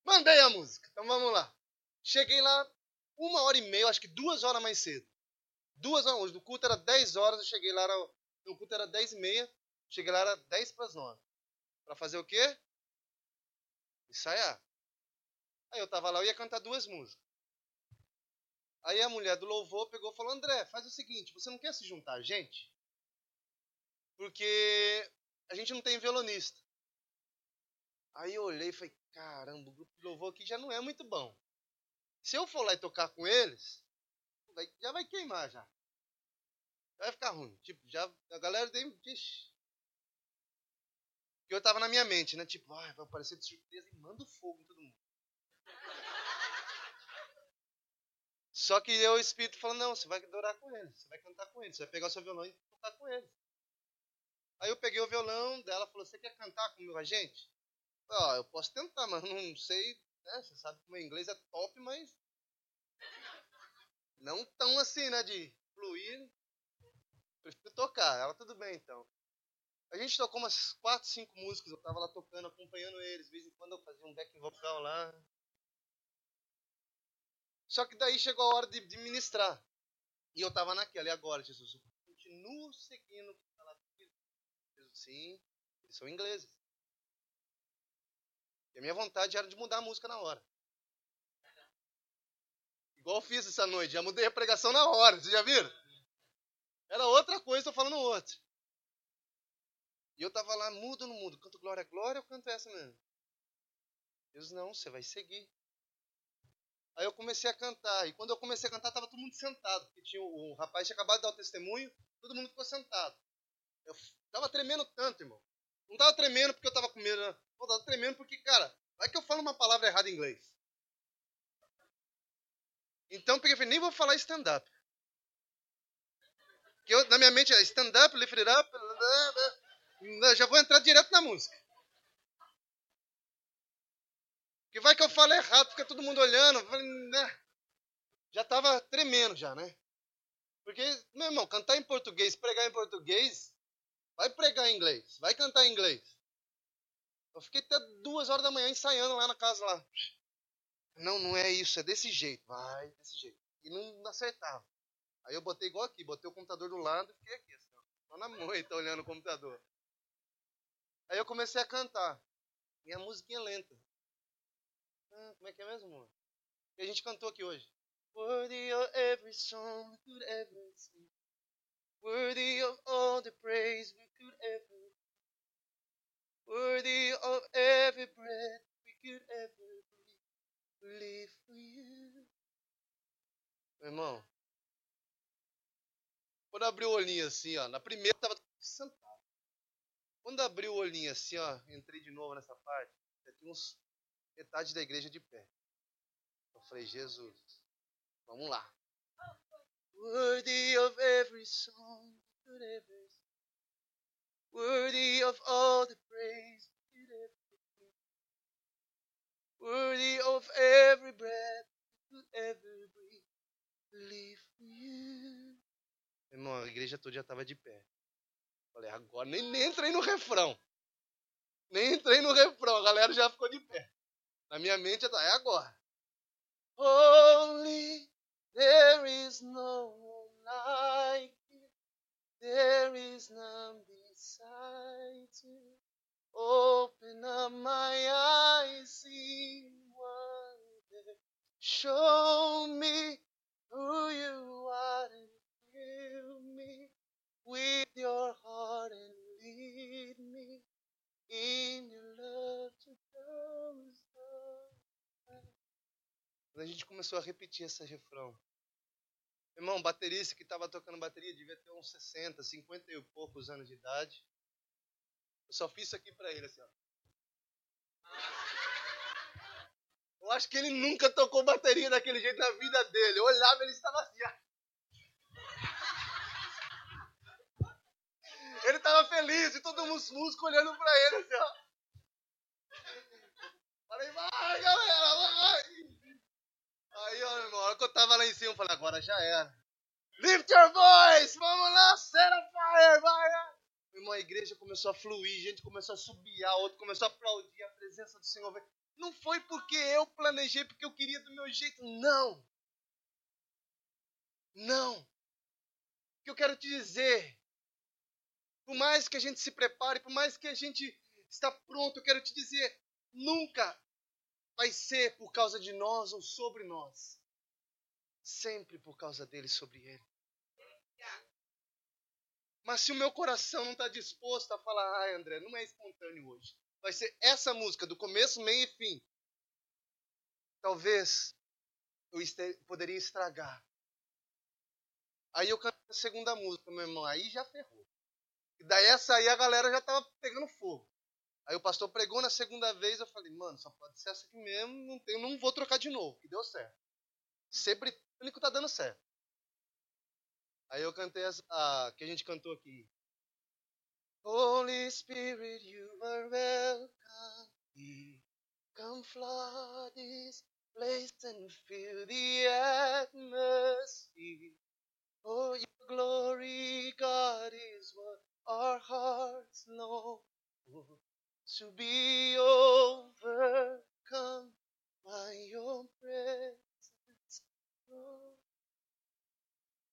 Mandei a música. Então vamos lá. Cheguei lá uma hora e meia, acho que duas horas mais cedo. Duas horas. Hoje, no culto era dez horas, eu cheguei lá, era, no culto era dez e meia. Cheguei lá, era dez para as nove. Para fazer o quê? Ensaiar. Aí eu tava lá, eu ia cantar duas músicas. Aí a mulher do louvor pegou e falou: André, faz o seguinte, você não quer se juntar a gente? Porque a gente não tem violonista. Aí eu olhei e falei: caramba, o grupo de louvor aqui já não é muito bom. Se eu for lá e tocar com eles, já vai queimar já. Vai ficar ruim. Tipo, já a galera tem. Ixi, que eu tava na minha mente, né? Tipo, ah, vai aparecer de surpresa e manda fogo em todo mundo. Só que eu, o Espírito falou, não, você vai adorar com ele, você vai cantar com ele, você vai pegar o seu violão e tocar com ele. Aí eu peguei o violão dela falou, você quer cantar comigo a gente? Ó, eu posso tentar, mas não sei, né? Você sabe que o meu inglês é top, mas não tão assim, né? De fluir. Prefiro tocar. Ela, tudo bem então. A gente tocou umas 4, 5 músicas, eu tava lá tocando, acompanhando eles, de vez em quando eu fazia um back vocal lá. Só que daí chegou a hora de, de ministrar. E eu tava naquela, e agora, Jesus? Eu continuo seguindo o que está lá Jesus, sim, eles são ingleses. E a minha vontade era de mudar a música na hora. Igual eu fiz essa noite, já mudei a pregação na hora, vocês já viram? Era outra coisa, tô falando outra. E eu tava lá, mudo não mudo? Canto glória, glória ou canto essa mesmo? Deus, não, você vai seguir. Aí eu comecei a cantar. E quando eu comecei a cantar, tava todo mundo sentado. Porque tinha, o, rapaz tinha acabado de dar o testemunho, todo mundo ficou sentado. Eu tava tremendo tanto, irmão. Não tava tremendo porque eu tava com medo. Não, eu tava tremendo porque, cara, vai que eu falo uma palavra errada em inglês. Então, porque eu falei, nem vou falar stand-up. na minha mente é stand-up, lift it up. Eu já vou entrar direto na música. Que vai que eu falo errado, fica todo mundo olhando. Né? Já tava tremendo já, né? Porque, meu irmão, cantar em português, pregar em português, vai pregar em inglês, vai cantar em inglês. Eu fiquei até duas horas da manhã ensaiando lá na casa lá. Não, não é isso, é desse jeito. Vai, desse jeito. E não acertava. Aí eu botei igual aqui, botei o computador do lado e fiquei aqui, assim. Só na moita olhando o computador. Aí eu comecei a cantar. Minha musiquinha lenta. Ah, como é que é mesmo, amor? E a gente cantou aqui hoje. Worthy of every song we could ever sing. Worthy of all the praise we could ever. Worthy of every breath we could ever breathe. Live for you. Meu irmão. Quando eu abri o olhinho assim, ó, na primeira tava sentado. Quando abri o olhinho assim, ó, entrei de novo nessa parte, já tinha uns metade da igreja de pé. Eu falei, Jesus, vamos lá. Worthy of every song, ever worthy of all the praise, worthy of every breath could ever breathe, live you. Irmão, a igreja toda já estava de pé. Falei, agora nem, nem entrei no refrão. Nem entrei no refrão, a galera já ficou de pé. Na minha mente já tá, é agora. Holy, there is no one like you. There is none beside you. Open up my eyes. Show me who you are and fill me with your heart and lead me in your love to Quando a gente começou a repetir esse refrão, irmão, baterista que estava tocando bateria devia ter uns 60, 50 e poucos anos de idade. Eu só fiz isso aqui para ele, assim, ó. Eu acho que ele nunca tocou bateria daquele jeito na vida dele. Eu olhava, ele estava assim, ó. Ele tava feliz e todo mundo músico olhando pra ele assim, ó. Falei, vai, galera, vai! Aí, ó, irmão, a hora que eu tava lá em cima, eu falei, agora já era. Lift your voice! Vamos lá, set a fire, vai! Irmão, a igreja começou a fluir, gente começou a subir, a outro começou a aplaudir, a presença do Senhor. Não foi porque eu planejei, porque eu queria do meu jeito, não. Não. O que eu quero te dizer por mais que a gente se prepare, por mais que a gente está pronto, eu quero te dizer, nunca vai ser por causa de nós ou sobre nós. Sempre por causa dele sobre ele. Mas se o meu coração não está disposto a falar, ai André, não é espontâneo hoje. Vai ser essa música, do começo, meio e fim. Talvez eu poderia estragar. Aí eu canto a segunda música, meu irmão, aí já ferrou. E daí essa aí a galera já tava pegando fogo. Aí o pastor pregou na segunda vez, eu falei, mano, só pode ser essa aqui mesmo, não, tem, não vou trocar de novo, que deu certo. Ser britânico tá dando certo. Aí eu cantei essa a, que a gente cantou aqui. Holy Spirit, you are welcome. Come flood this place and fill the atmosphere. Oh, your glory, God, is what our hearts long to be overcome by your presence.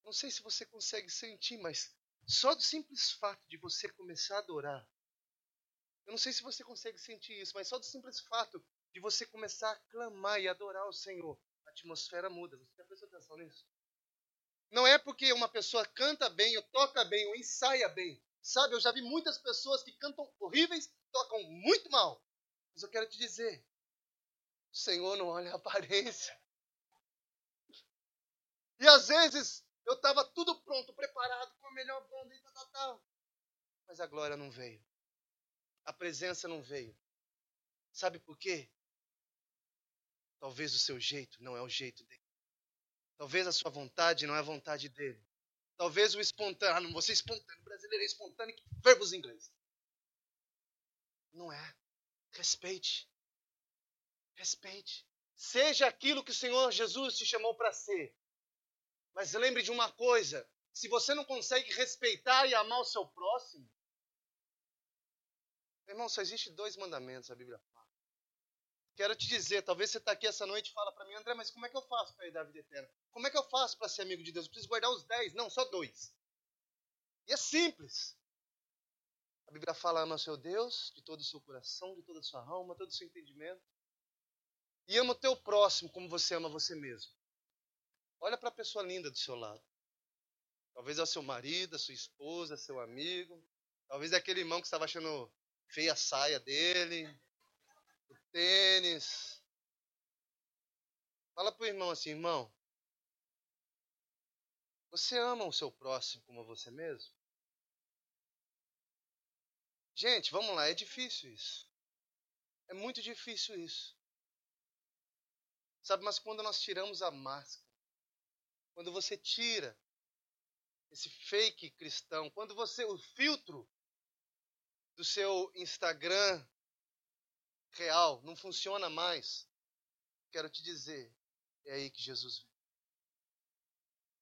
Não sei se você consegue sentir, mas só do simples fato de você começar a adorar. Eu não sei se você consegue sentir isso, mas só do simples fato de você começar a clamar e adorar o Senhor, a atmosfera muda. Você já prestou atenção nisso? Não é porque uma pessoa canta bem, ou toca bem, ou ensaia bem, Sabe, eu já vi muitas pessoas que cantam horríveis, tocam muito mal. Mas eu quero te dizer, o Senhor não olha a aparência. E às vezes eu estava tudo pronto, preparado com a melhor banda e tal, tal, tal. Mas a glória não veio. A presença não veio. Sabe por quê? Talvez o seu jeito não é o jeito dele. Talvez a sua vontade não é a vontade dele. Talvez o espontâneo, ah, não vou ser espontâneo, o brasileiro é espontâneo, verbos em inglês. Não é. Respeite. Respeite. Seja aquilo que o Senhor Jesus te chamou para ser. Mas lembre de uma coisa: se você não consegue respeitar e amar o seu próximo, irmão, só existe dois mandamentos a Bíblia fala. Quero te dizer, talvez você está aqui essa noite e fala para mim, André, mas como é que eu faço para ir dar vida eterna? Como é que eu faço para ser amigo de Deus? Eu preciso guardar os dez, não, só dois. E é simples. A Bíblia fala, ama o seu Deus de todo o seu coração, de toda a sua alma, todo o seu entendimento. E ama o teu próximo como você ama você mesmo. Olha para a pessoa linda do seu lado. Talvez é o seu marido, a sua esposa, seu amigo. Talvez é aquele irmão que estava achando feia a saia dele tênis. Fala pro irmão assim, irmão. Você ama o seu próximo como você mesmo? Gente, vamos lá, é difícil isso. É muito difícil isso. Sabe, mas quando nós tiramos a máscara, quando você tira esse fake cristão, quando você o filtro do seu Instagram real não funciona mais, quero te dizer, é aí que Jesus vem.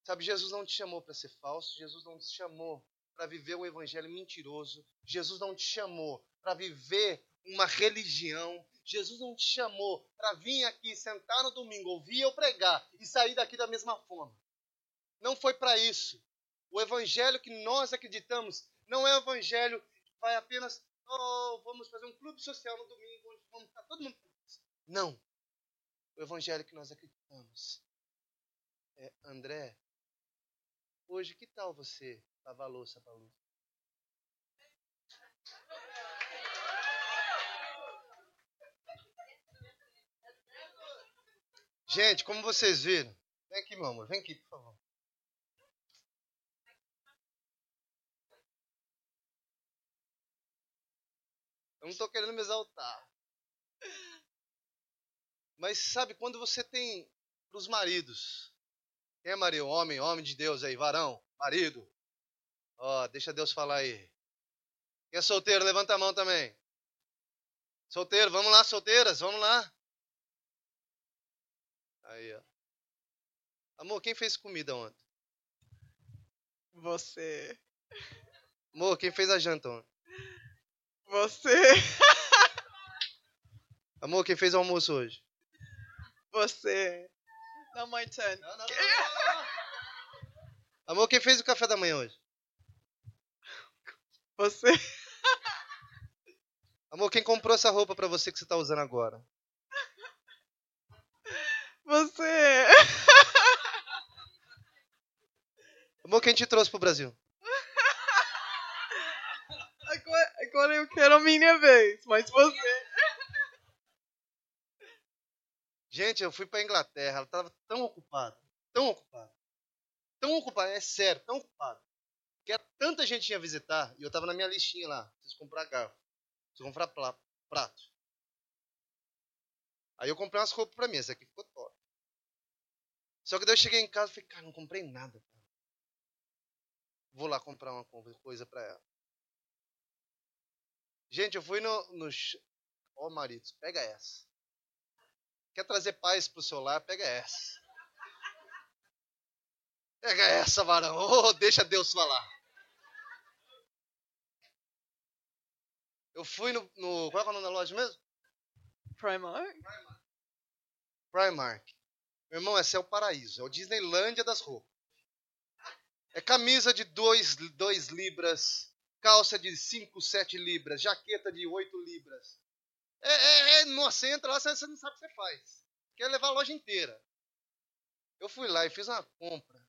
Sabe, Jesus não te chamou para ser falso, Jesus não te chamou para viver um evangelho mentiroso, Jesus não te chamou para viver uma religião, Jesus não te chamou para vir aqui, sentar no domingo, ouvir eu pregar e sair daqui da mesma forma. Não foi para isso. O evangelho que nós acreditamos não é o evangelho que vai apenas, oh, vamos fazer um clube social no domingo, onde vamos estar todo mundo. Não. O evangelho que nós acreditamos é, André, hoje que tal você lavar louça para? Gente, como vocês viram, vem aqui, meu amor, vem aqui, por favor. Eu não estou querendo me exaltar. Mas sabe, quando você tem para os maridos, quem é marido? Homem, homem de Deus aí, varão, marido. Ó, deixa Deus falar aí. Quem é solteiro, levanta a mão também. Solteiro, vamos lá, solteiras, vamos lá. Aí, ó. Amor, quem fez comida ontem? Você. Amor, quem fez a janta ontem? Você. Amor, quem fez o almoço hoje? Você. Não, my turn. Não, não, não, Amor, quem fez o café da manhã hoje? Você. Amor, quem comprou essa roupa pra você que você tá usando agora? Você. Amor, quem te trouxe pro Brasil? Agora, agora eu quero a minha vez, mas você. Gente, eu fui pra Inglaterra, ela tava tão ocupada, tão ocupada, tão ocupada, é sério, tão ocupada, que tanta gente ia visitar, e eu tava na minha listinha lá, preciso comprar garfo, preciso comprar prato. Aí eu comprei umas roupas pra mim, essa aqui ficou top. Só que daí eu cheguei em casa e falei, cara, não comprei nada. Cara. Vou lá comprar uma coisa pra ela. Gente, eu fui no. no... Ó, oh, maridos, pega essa. Quer trazer paz pro seu lar? Pega essa. Pega essa, varão. Oh, deixa Deus falar. Eu fui no. no qual é o nome da loja mesmo? Primark. Primark. Primark. Meu irmão, esse é o paraíso. É o Disneylândia das roupas. É camisa de 2 libras, calça de 5, 7 libras, jaqueta de 8 libras. É, é, é, nossa, entra lá, você não sabe o que você faz. Quer levar a loja inteira. Eu fui lá e fiz uma compra.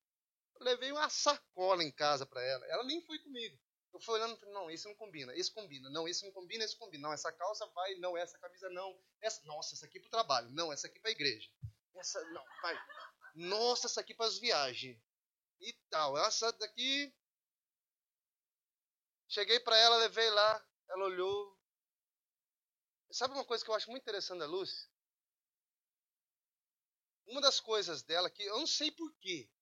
Levei uma sacola em casa para ela. Ela nem foi comigo. Eu fui olhando não, esse não combina, esse combina, não, esse não combina, esse combina. Não, essa calça vai, não, essa camisa não. Essa, nossa, essa aqui pro trabalho. Não, essa aqui pra igreja. Essa, não, vai. Nossa, essa aqui para as viagens. E tal. Essa daqui. Cheguei para ela, levei lá. Ela olhou. Sabe uma coisa que eu acho muito interessante da Lúcia? Uma das coisas dela que eu não sei porquê.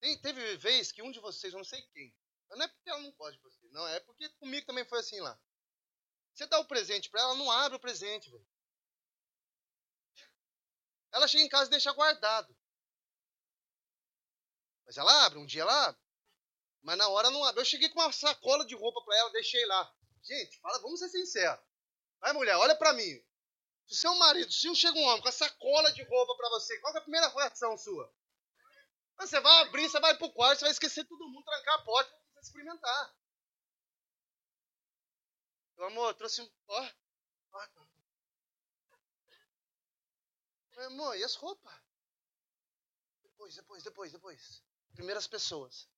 Tem, teve vez que um de vocês, eu não sei quem. Não é porque ela não gosta de você, não. É porque comigo também foi assim lá. Você dá o presente para ela, não abre o presente, velho. Ela chega em casa e deixa guardado. Mas ela abre, um dia ela abre. Mas na hora não abre. Eu cheguei com uma sacola de roupa para ela, deixei lá. Gente, fala, vamos ser sinceros. Vai, mulher, olha para mim. Se seu marido, se chega um homem com a sacola de roupa para você, qual é a primeira reação sua? Você vai abrir, você vai pro quarto, você vai esquecer todo mundo, trancar a porta pra experimentar. Meu amor, trouxe um. Ó. ó meu amor, e as roupas? Depois, depois, depois, depois. Primeiras pessoas.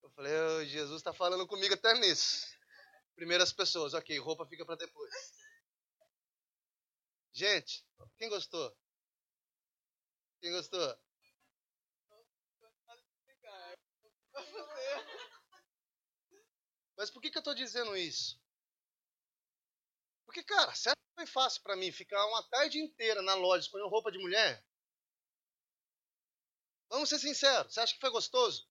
Eu falei, oh, Jesus está falando comigo até nisso. Primeiras pessoas, ok, roupa fica para depois. Gente, quem gostou? Quem gostou? Mas por que, que eu estou dizendo isso? Porque, cara, certo foi fácil para mim ficar uma tarde inteira na loja escolhendo roupa de mulher? Vamos ser sinceros, você acha que foi gostoso?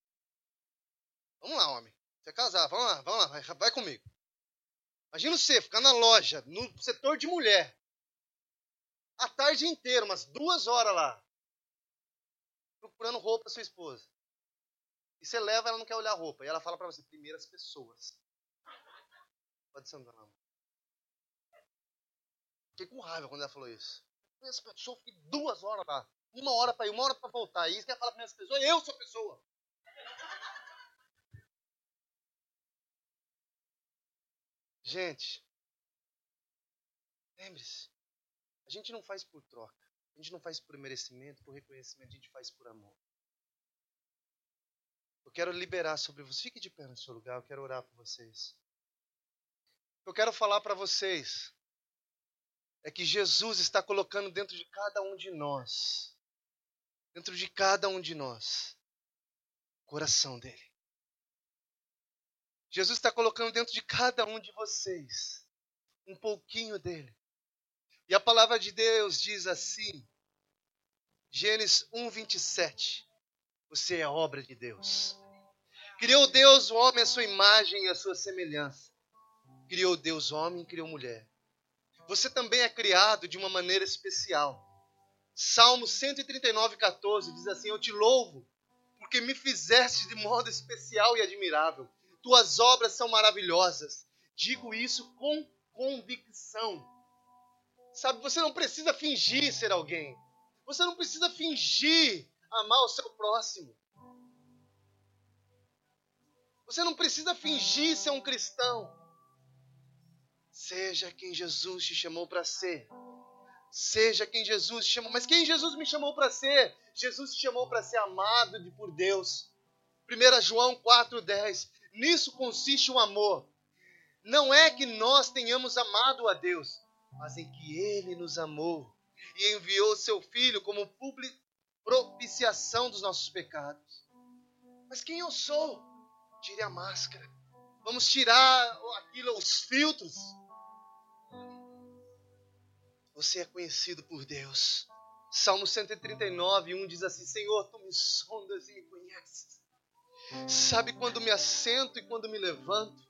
Vamos lá, homem. Você é casar, vamos lá, vamos lá, vai, vai comigo. Imagina você ficar na loja, no setor de mulher, a tarde inteira, umas duas horas lá, procurando roupa para sua esposa. E você leva, ela não quer olhar a roupa. E ela fala para você, primeiras pessoas. Pode sentar, não. Fiquei com raiva quando ela falou isso. Primeiras pessoas, fiquei duas horas lá. Uma hora para ir, uma hora para voltar. E isso quer falar primeiras pessoas, eu sou pessoa. Gente, lembre-se, a gente não faz por troca, a gente não faz por merecimento, por reconhecimento, a gente faz por amor. Eu quero liberar sobre você. Fique de pé no seu lugar, eu quero orar por vocês. Eu quero falar para vocês é que Jesus está colocando dentro de cada um de nós, dentro de cada um de nós, o coração dele. Jesus está colocando dentro de cada um de vocês um pouquinho dele. E a palavra de Deus diz assim, Gênesis 1, 27. Você é obra de Deus. Criou Deus o homem à sua imagem e à sua semelhança. Criou Deus homem e criou mulher. Você também é criado de uma maneira especial. Salmo 139, 14 diz assim: Eu te louvo, porque me fizeste de modo especial e admirável. Tuas obras são maravilhosas. Digo isso com convicção. Sabe, você não precisa fingir ser alguém. Você não precisa fingir amar o seu próximo. Você não precisa fingir ser um cristão. Seja quem Jesus te chamou para ser. Seja quem Jesus te chamou. Mas quem Jesus me chamou para ser? Jesus te chamou para ser amado por Deus. 1 João 4,10. Nisso consiste o amor. Não é que nós tenhamos amado a Deus, mas em que Ele nos amou e enviou seu Filho como propiciação dos nossos pecados. Mas quem eu sou? Tire a máscara. Vamos tirar aquilo, os filtros. Você é conhecido por Deus. Salmo 139, 1 diz assim: Senhor, tu me sondas e me conheces. Sabe quando me assento e quando me levanto.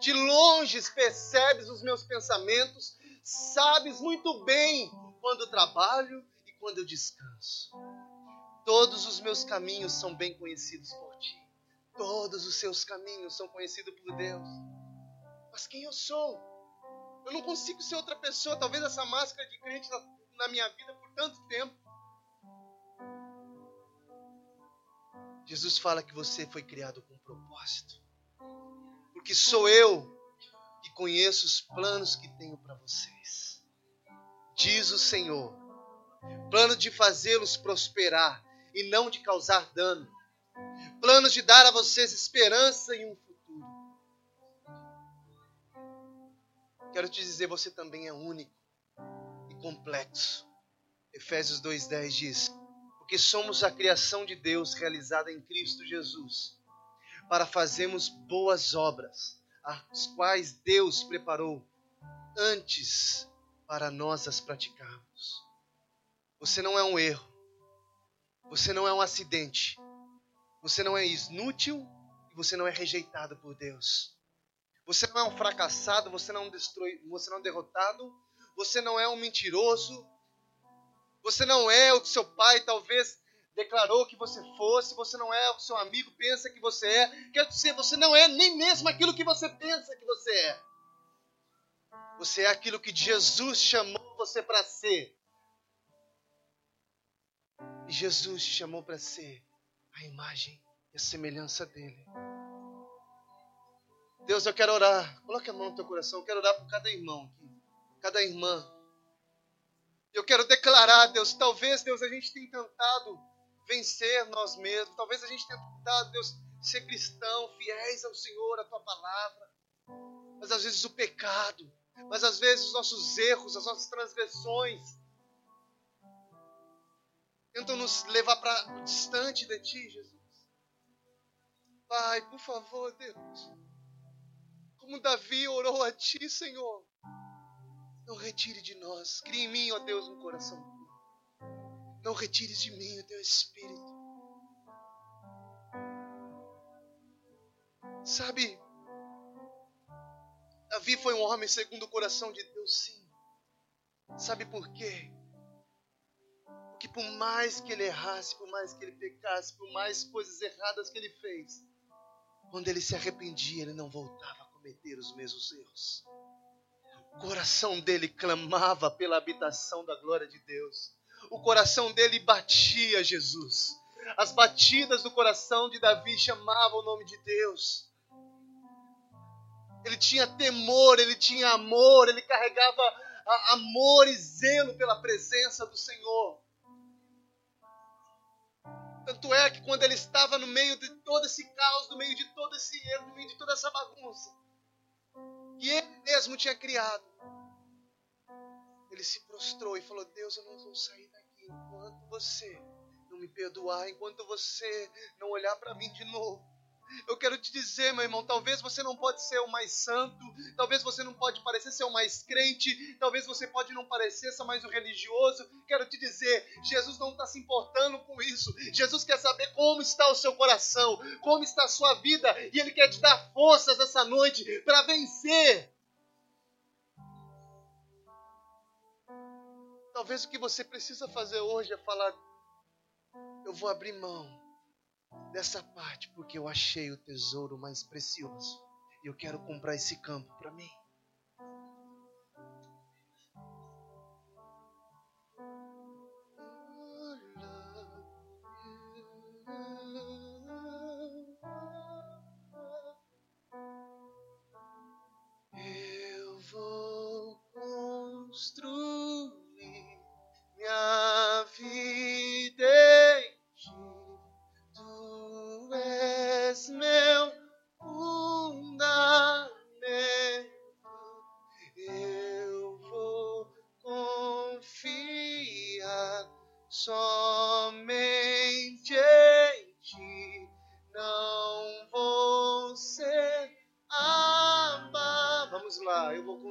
De longe percebes os meus pensamentos. Sabes muito bem quando trabalho e quando eu descanso. Todos os meus caminhos são bem conhecidos por ti. Todos os seus caminhos são conhecidos por Deus. Mas quem eu sou? Eu não consigo ser outra pessoa. Talvez essa máscara de crente na, na minha vida por tanto tempo. Jesus fala que você foi criado com um propósito. Porque sou eu que conheço os planos que tenho para vocês. Diz o Senhor. Plano de fazê-los prosperar e não de causar dano planos de dar a vocês esperança e um futuro. Quero te dizer, você também é único e complexo. Efésios 2,10 diz: Porque somos a criação de Deus realizada em Cristo Jesus, para fazermos boas obras, as quais Deus preparou antes para nós as praticarmos. Você não é um erro, você não é um acidente, você não é inútil e você não é rejeitado por Deus. Você não é um fracassado, você não é um, você não é um derrotado, você não é um mentiroso, você não é o que seu pai talvez declarou que você fosse, você não é o que seu amigo pensa que você é. Quer dizer, você não é nem mesmo aquilo que você pensa que você é. Você é aquilo que Jesus chamou você para ser. E Jesus te chamou para ser a imagem e a semelhança dele. Deus, eu quero orar. Coloque a mão no teu coração. Eu quero orar por cada irmão aqui, cada irmã. Eu quero declarar, Deus, talvez, Deus, a gente tenha tentado vencer nós mesmos. Talvez a gente tenha tentado, Deus, ser cristão, fiéis ao Senhor, à tua palavra. Mas às vezes o pecado, mas às vezes os nossos erros, as nossas transgressões, tentam nos levar para distante de Ti, Jesus. Pai, por favor, Deus, como Davi orou a ti, Senhor. Não retire de nós. Cria em mim, ó Deus, um coração. Não retires de mim o teu espírito. Sabe, Davi foi um homem segundo o coração de Deus, sim. Sabe por quê? Porque por mais que ele errasse, por mais que ele pecasse, por mais coisas erradas que ele fez, quando ele se arrependia, ele não voltava a cometer os mesmos erros. O coração dele clamava pela habitação da glória de Deus. O coração dele batia Jesus. As batidas do coração de Davi chamavam o nome de Deus. Ele tinha temor, ele tinha amor, ele carregava amor e zelo pela presença do Senhor. Tanto é que quando ele estava no meio de todo esse caos, no meio de todo esse erro, no meio de toda essa bagunça, que ele mesmo tinha criado, ele se prostrou e falou: Deus, eu não vou sair daqui enquanto você não me perdoar, enquanto você não olhar para mim de novo. Eu quero te dizer, meu irmão, talvez você não pode ser o mais santo, talvez você não pode parecer ser o mais crente, talvez você pode não parecer ser mais o religioso. Quero te dizer, Jesus não está se importando com isso. Jesus quer saber como está o seu coração, como está a sua vida, e Ele quer te dar forças essa noite para vencer. Talvez o que você precisa fazer hoje é falar: eu vou abrir mão dessa parte porque eu achei o tesouro mais precioso e eu quero comprar esse campo para mim.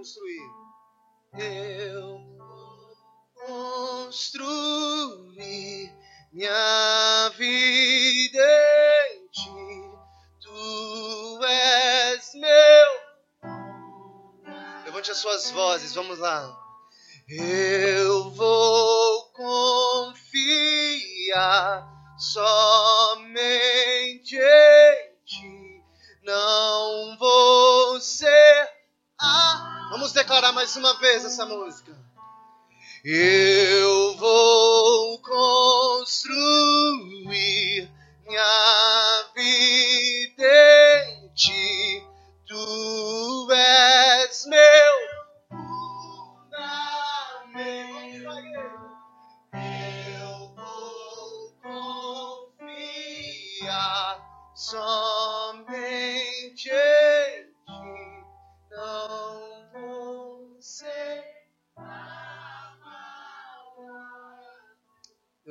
Construir. Eu vou construir minha vida em ti. Tu és meu. Levante as suas vozes, vamos lá. Eu vou confiar somente declarar mais uma vez essa música. Eu vou construir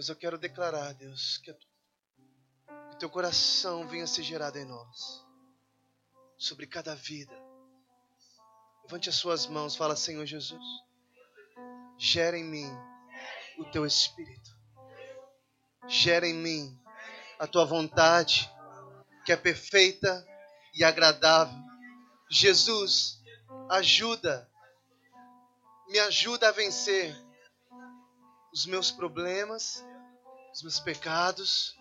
Deus, eu quero declarar, Deus, que o teu coração venha ser gerado em nós, sobre cada vida. Levante as suas mãos, fala, Senhor Jesus, gera em mim o teu espírito, gera em mim a tua vontade, que é perfeita e agradável. Jesus, ajuda, me ajuda a vencer os meus problemas, os meus pecados,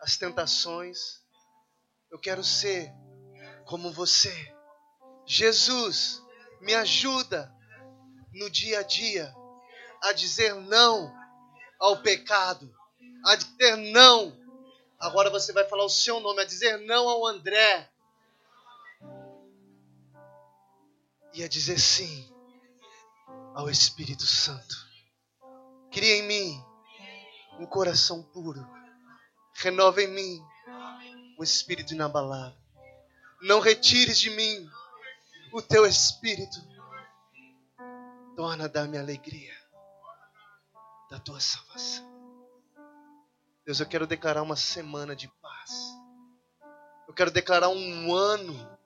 as tentações. Eu quero ser como você. Jesus, me ajuda no dia a dia a dizer não ao pecado, a dizer não. Agora você vai falar o seu nome, a dizer não ao André. E a dizer sim ao Espírito Santo. Cria em mim um coração puro. Renova em mim o espírito inabalável. Não retires de mim o teu espírito. Torna dar-me alegria da tua salvação. Deus, eu quero declarar uma semana de paz. Eu quero declarar um ano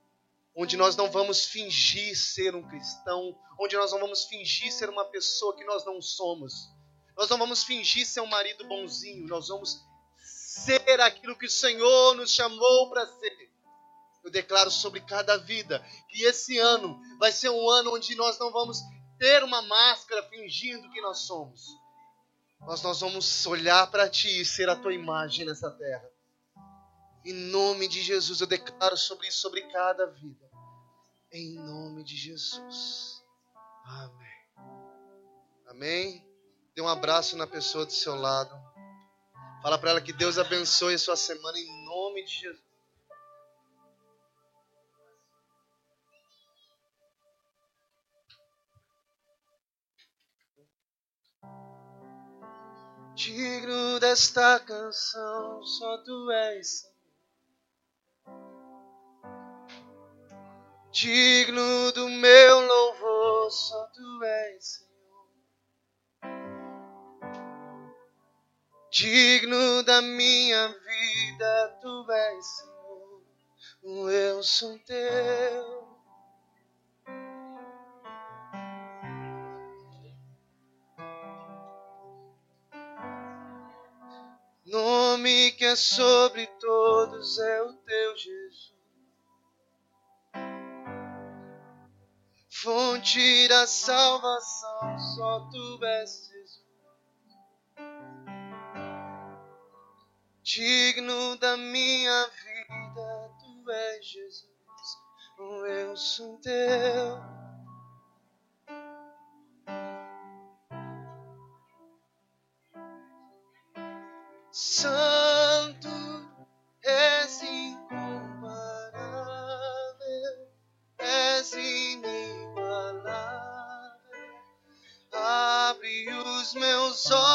onde nós não vamos fingir ser um cristão, onde nós não vamos fingir ser uma pessoa que nós não somos. Nós não vamos fingir ser um marido bonzinho, nós vamos ser aquilo que o Senhor nos chamou para ser. Eu declaro sobre cada vida que esse ano vai ser um ano onde nós não vamos ter uma máscara fingindo que nós somos. Mas nós vamos olhar para ti e ser a tua imagem nessa terra. Em nome de Jesus, eu declaro sobre isso, sobre cada vida. Em nome de Jesus. Amém. Amém. Dê um abraço na pessoa do seu lado. Fala para ela que Deus abençoe a sua semana em nome de Jesus. Digno desta canção, só tu és. Digno do meu louvor, só tu és, Senhor. Digno da minha vida, tu és, Senhor. Eu sou teu. Nome que é sobre todos é o teu Jesus. fonte da salvação, só tu és Jesus. Digno da minha vida, tu és Jesus, eu sou teu. Santo és incomparável, és inigualável. Abre os meus olhos.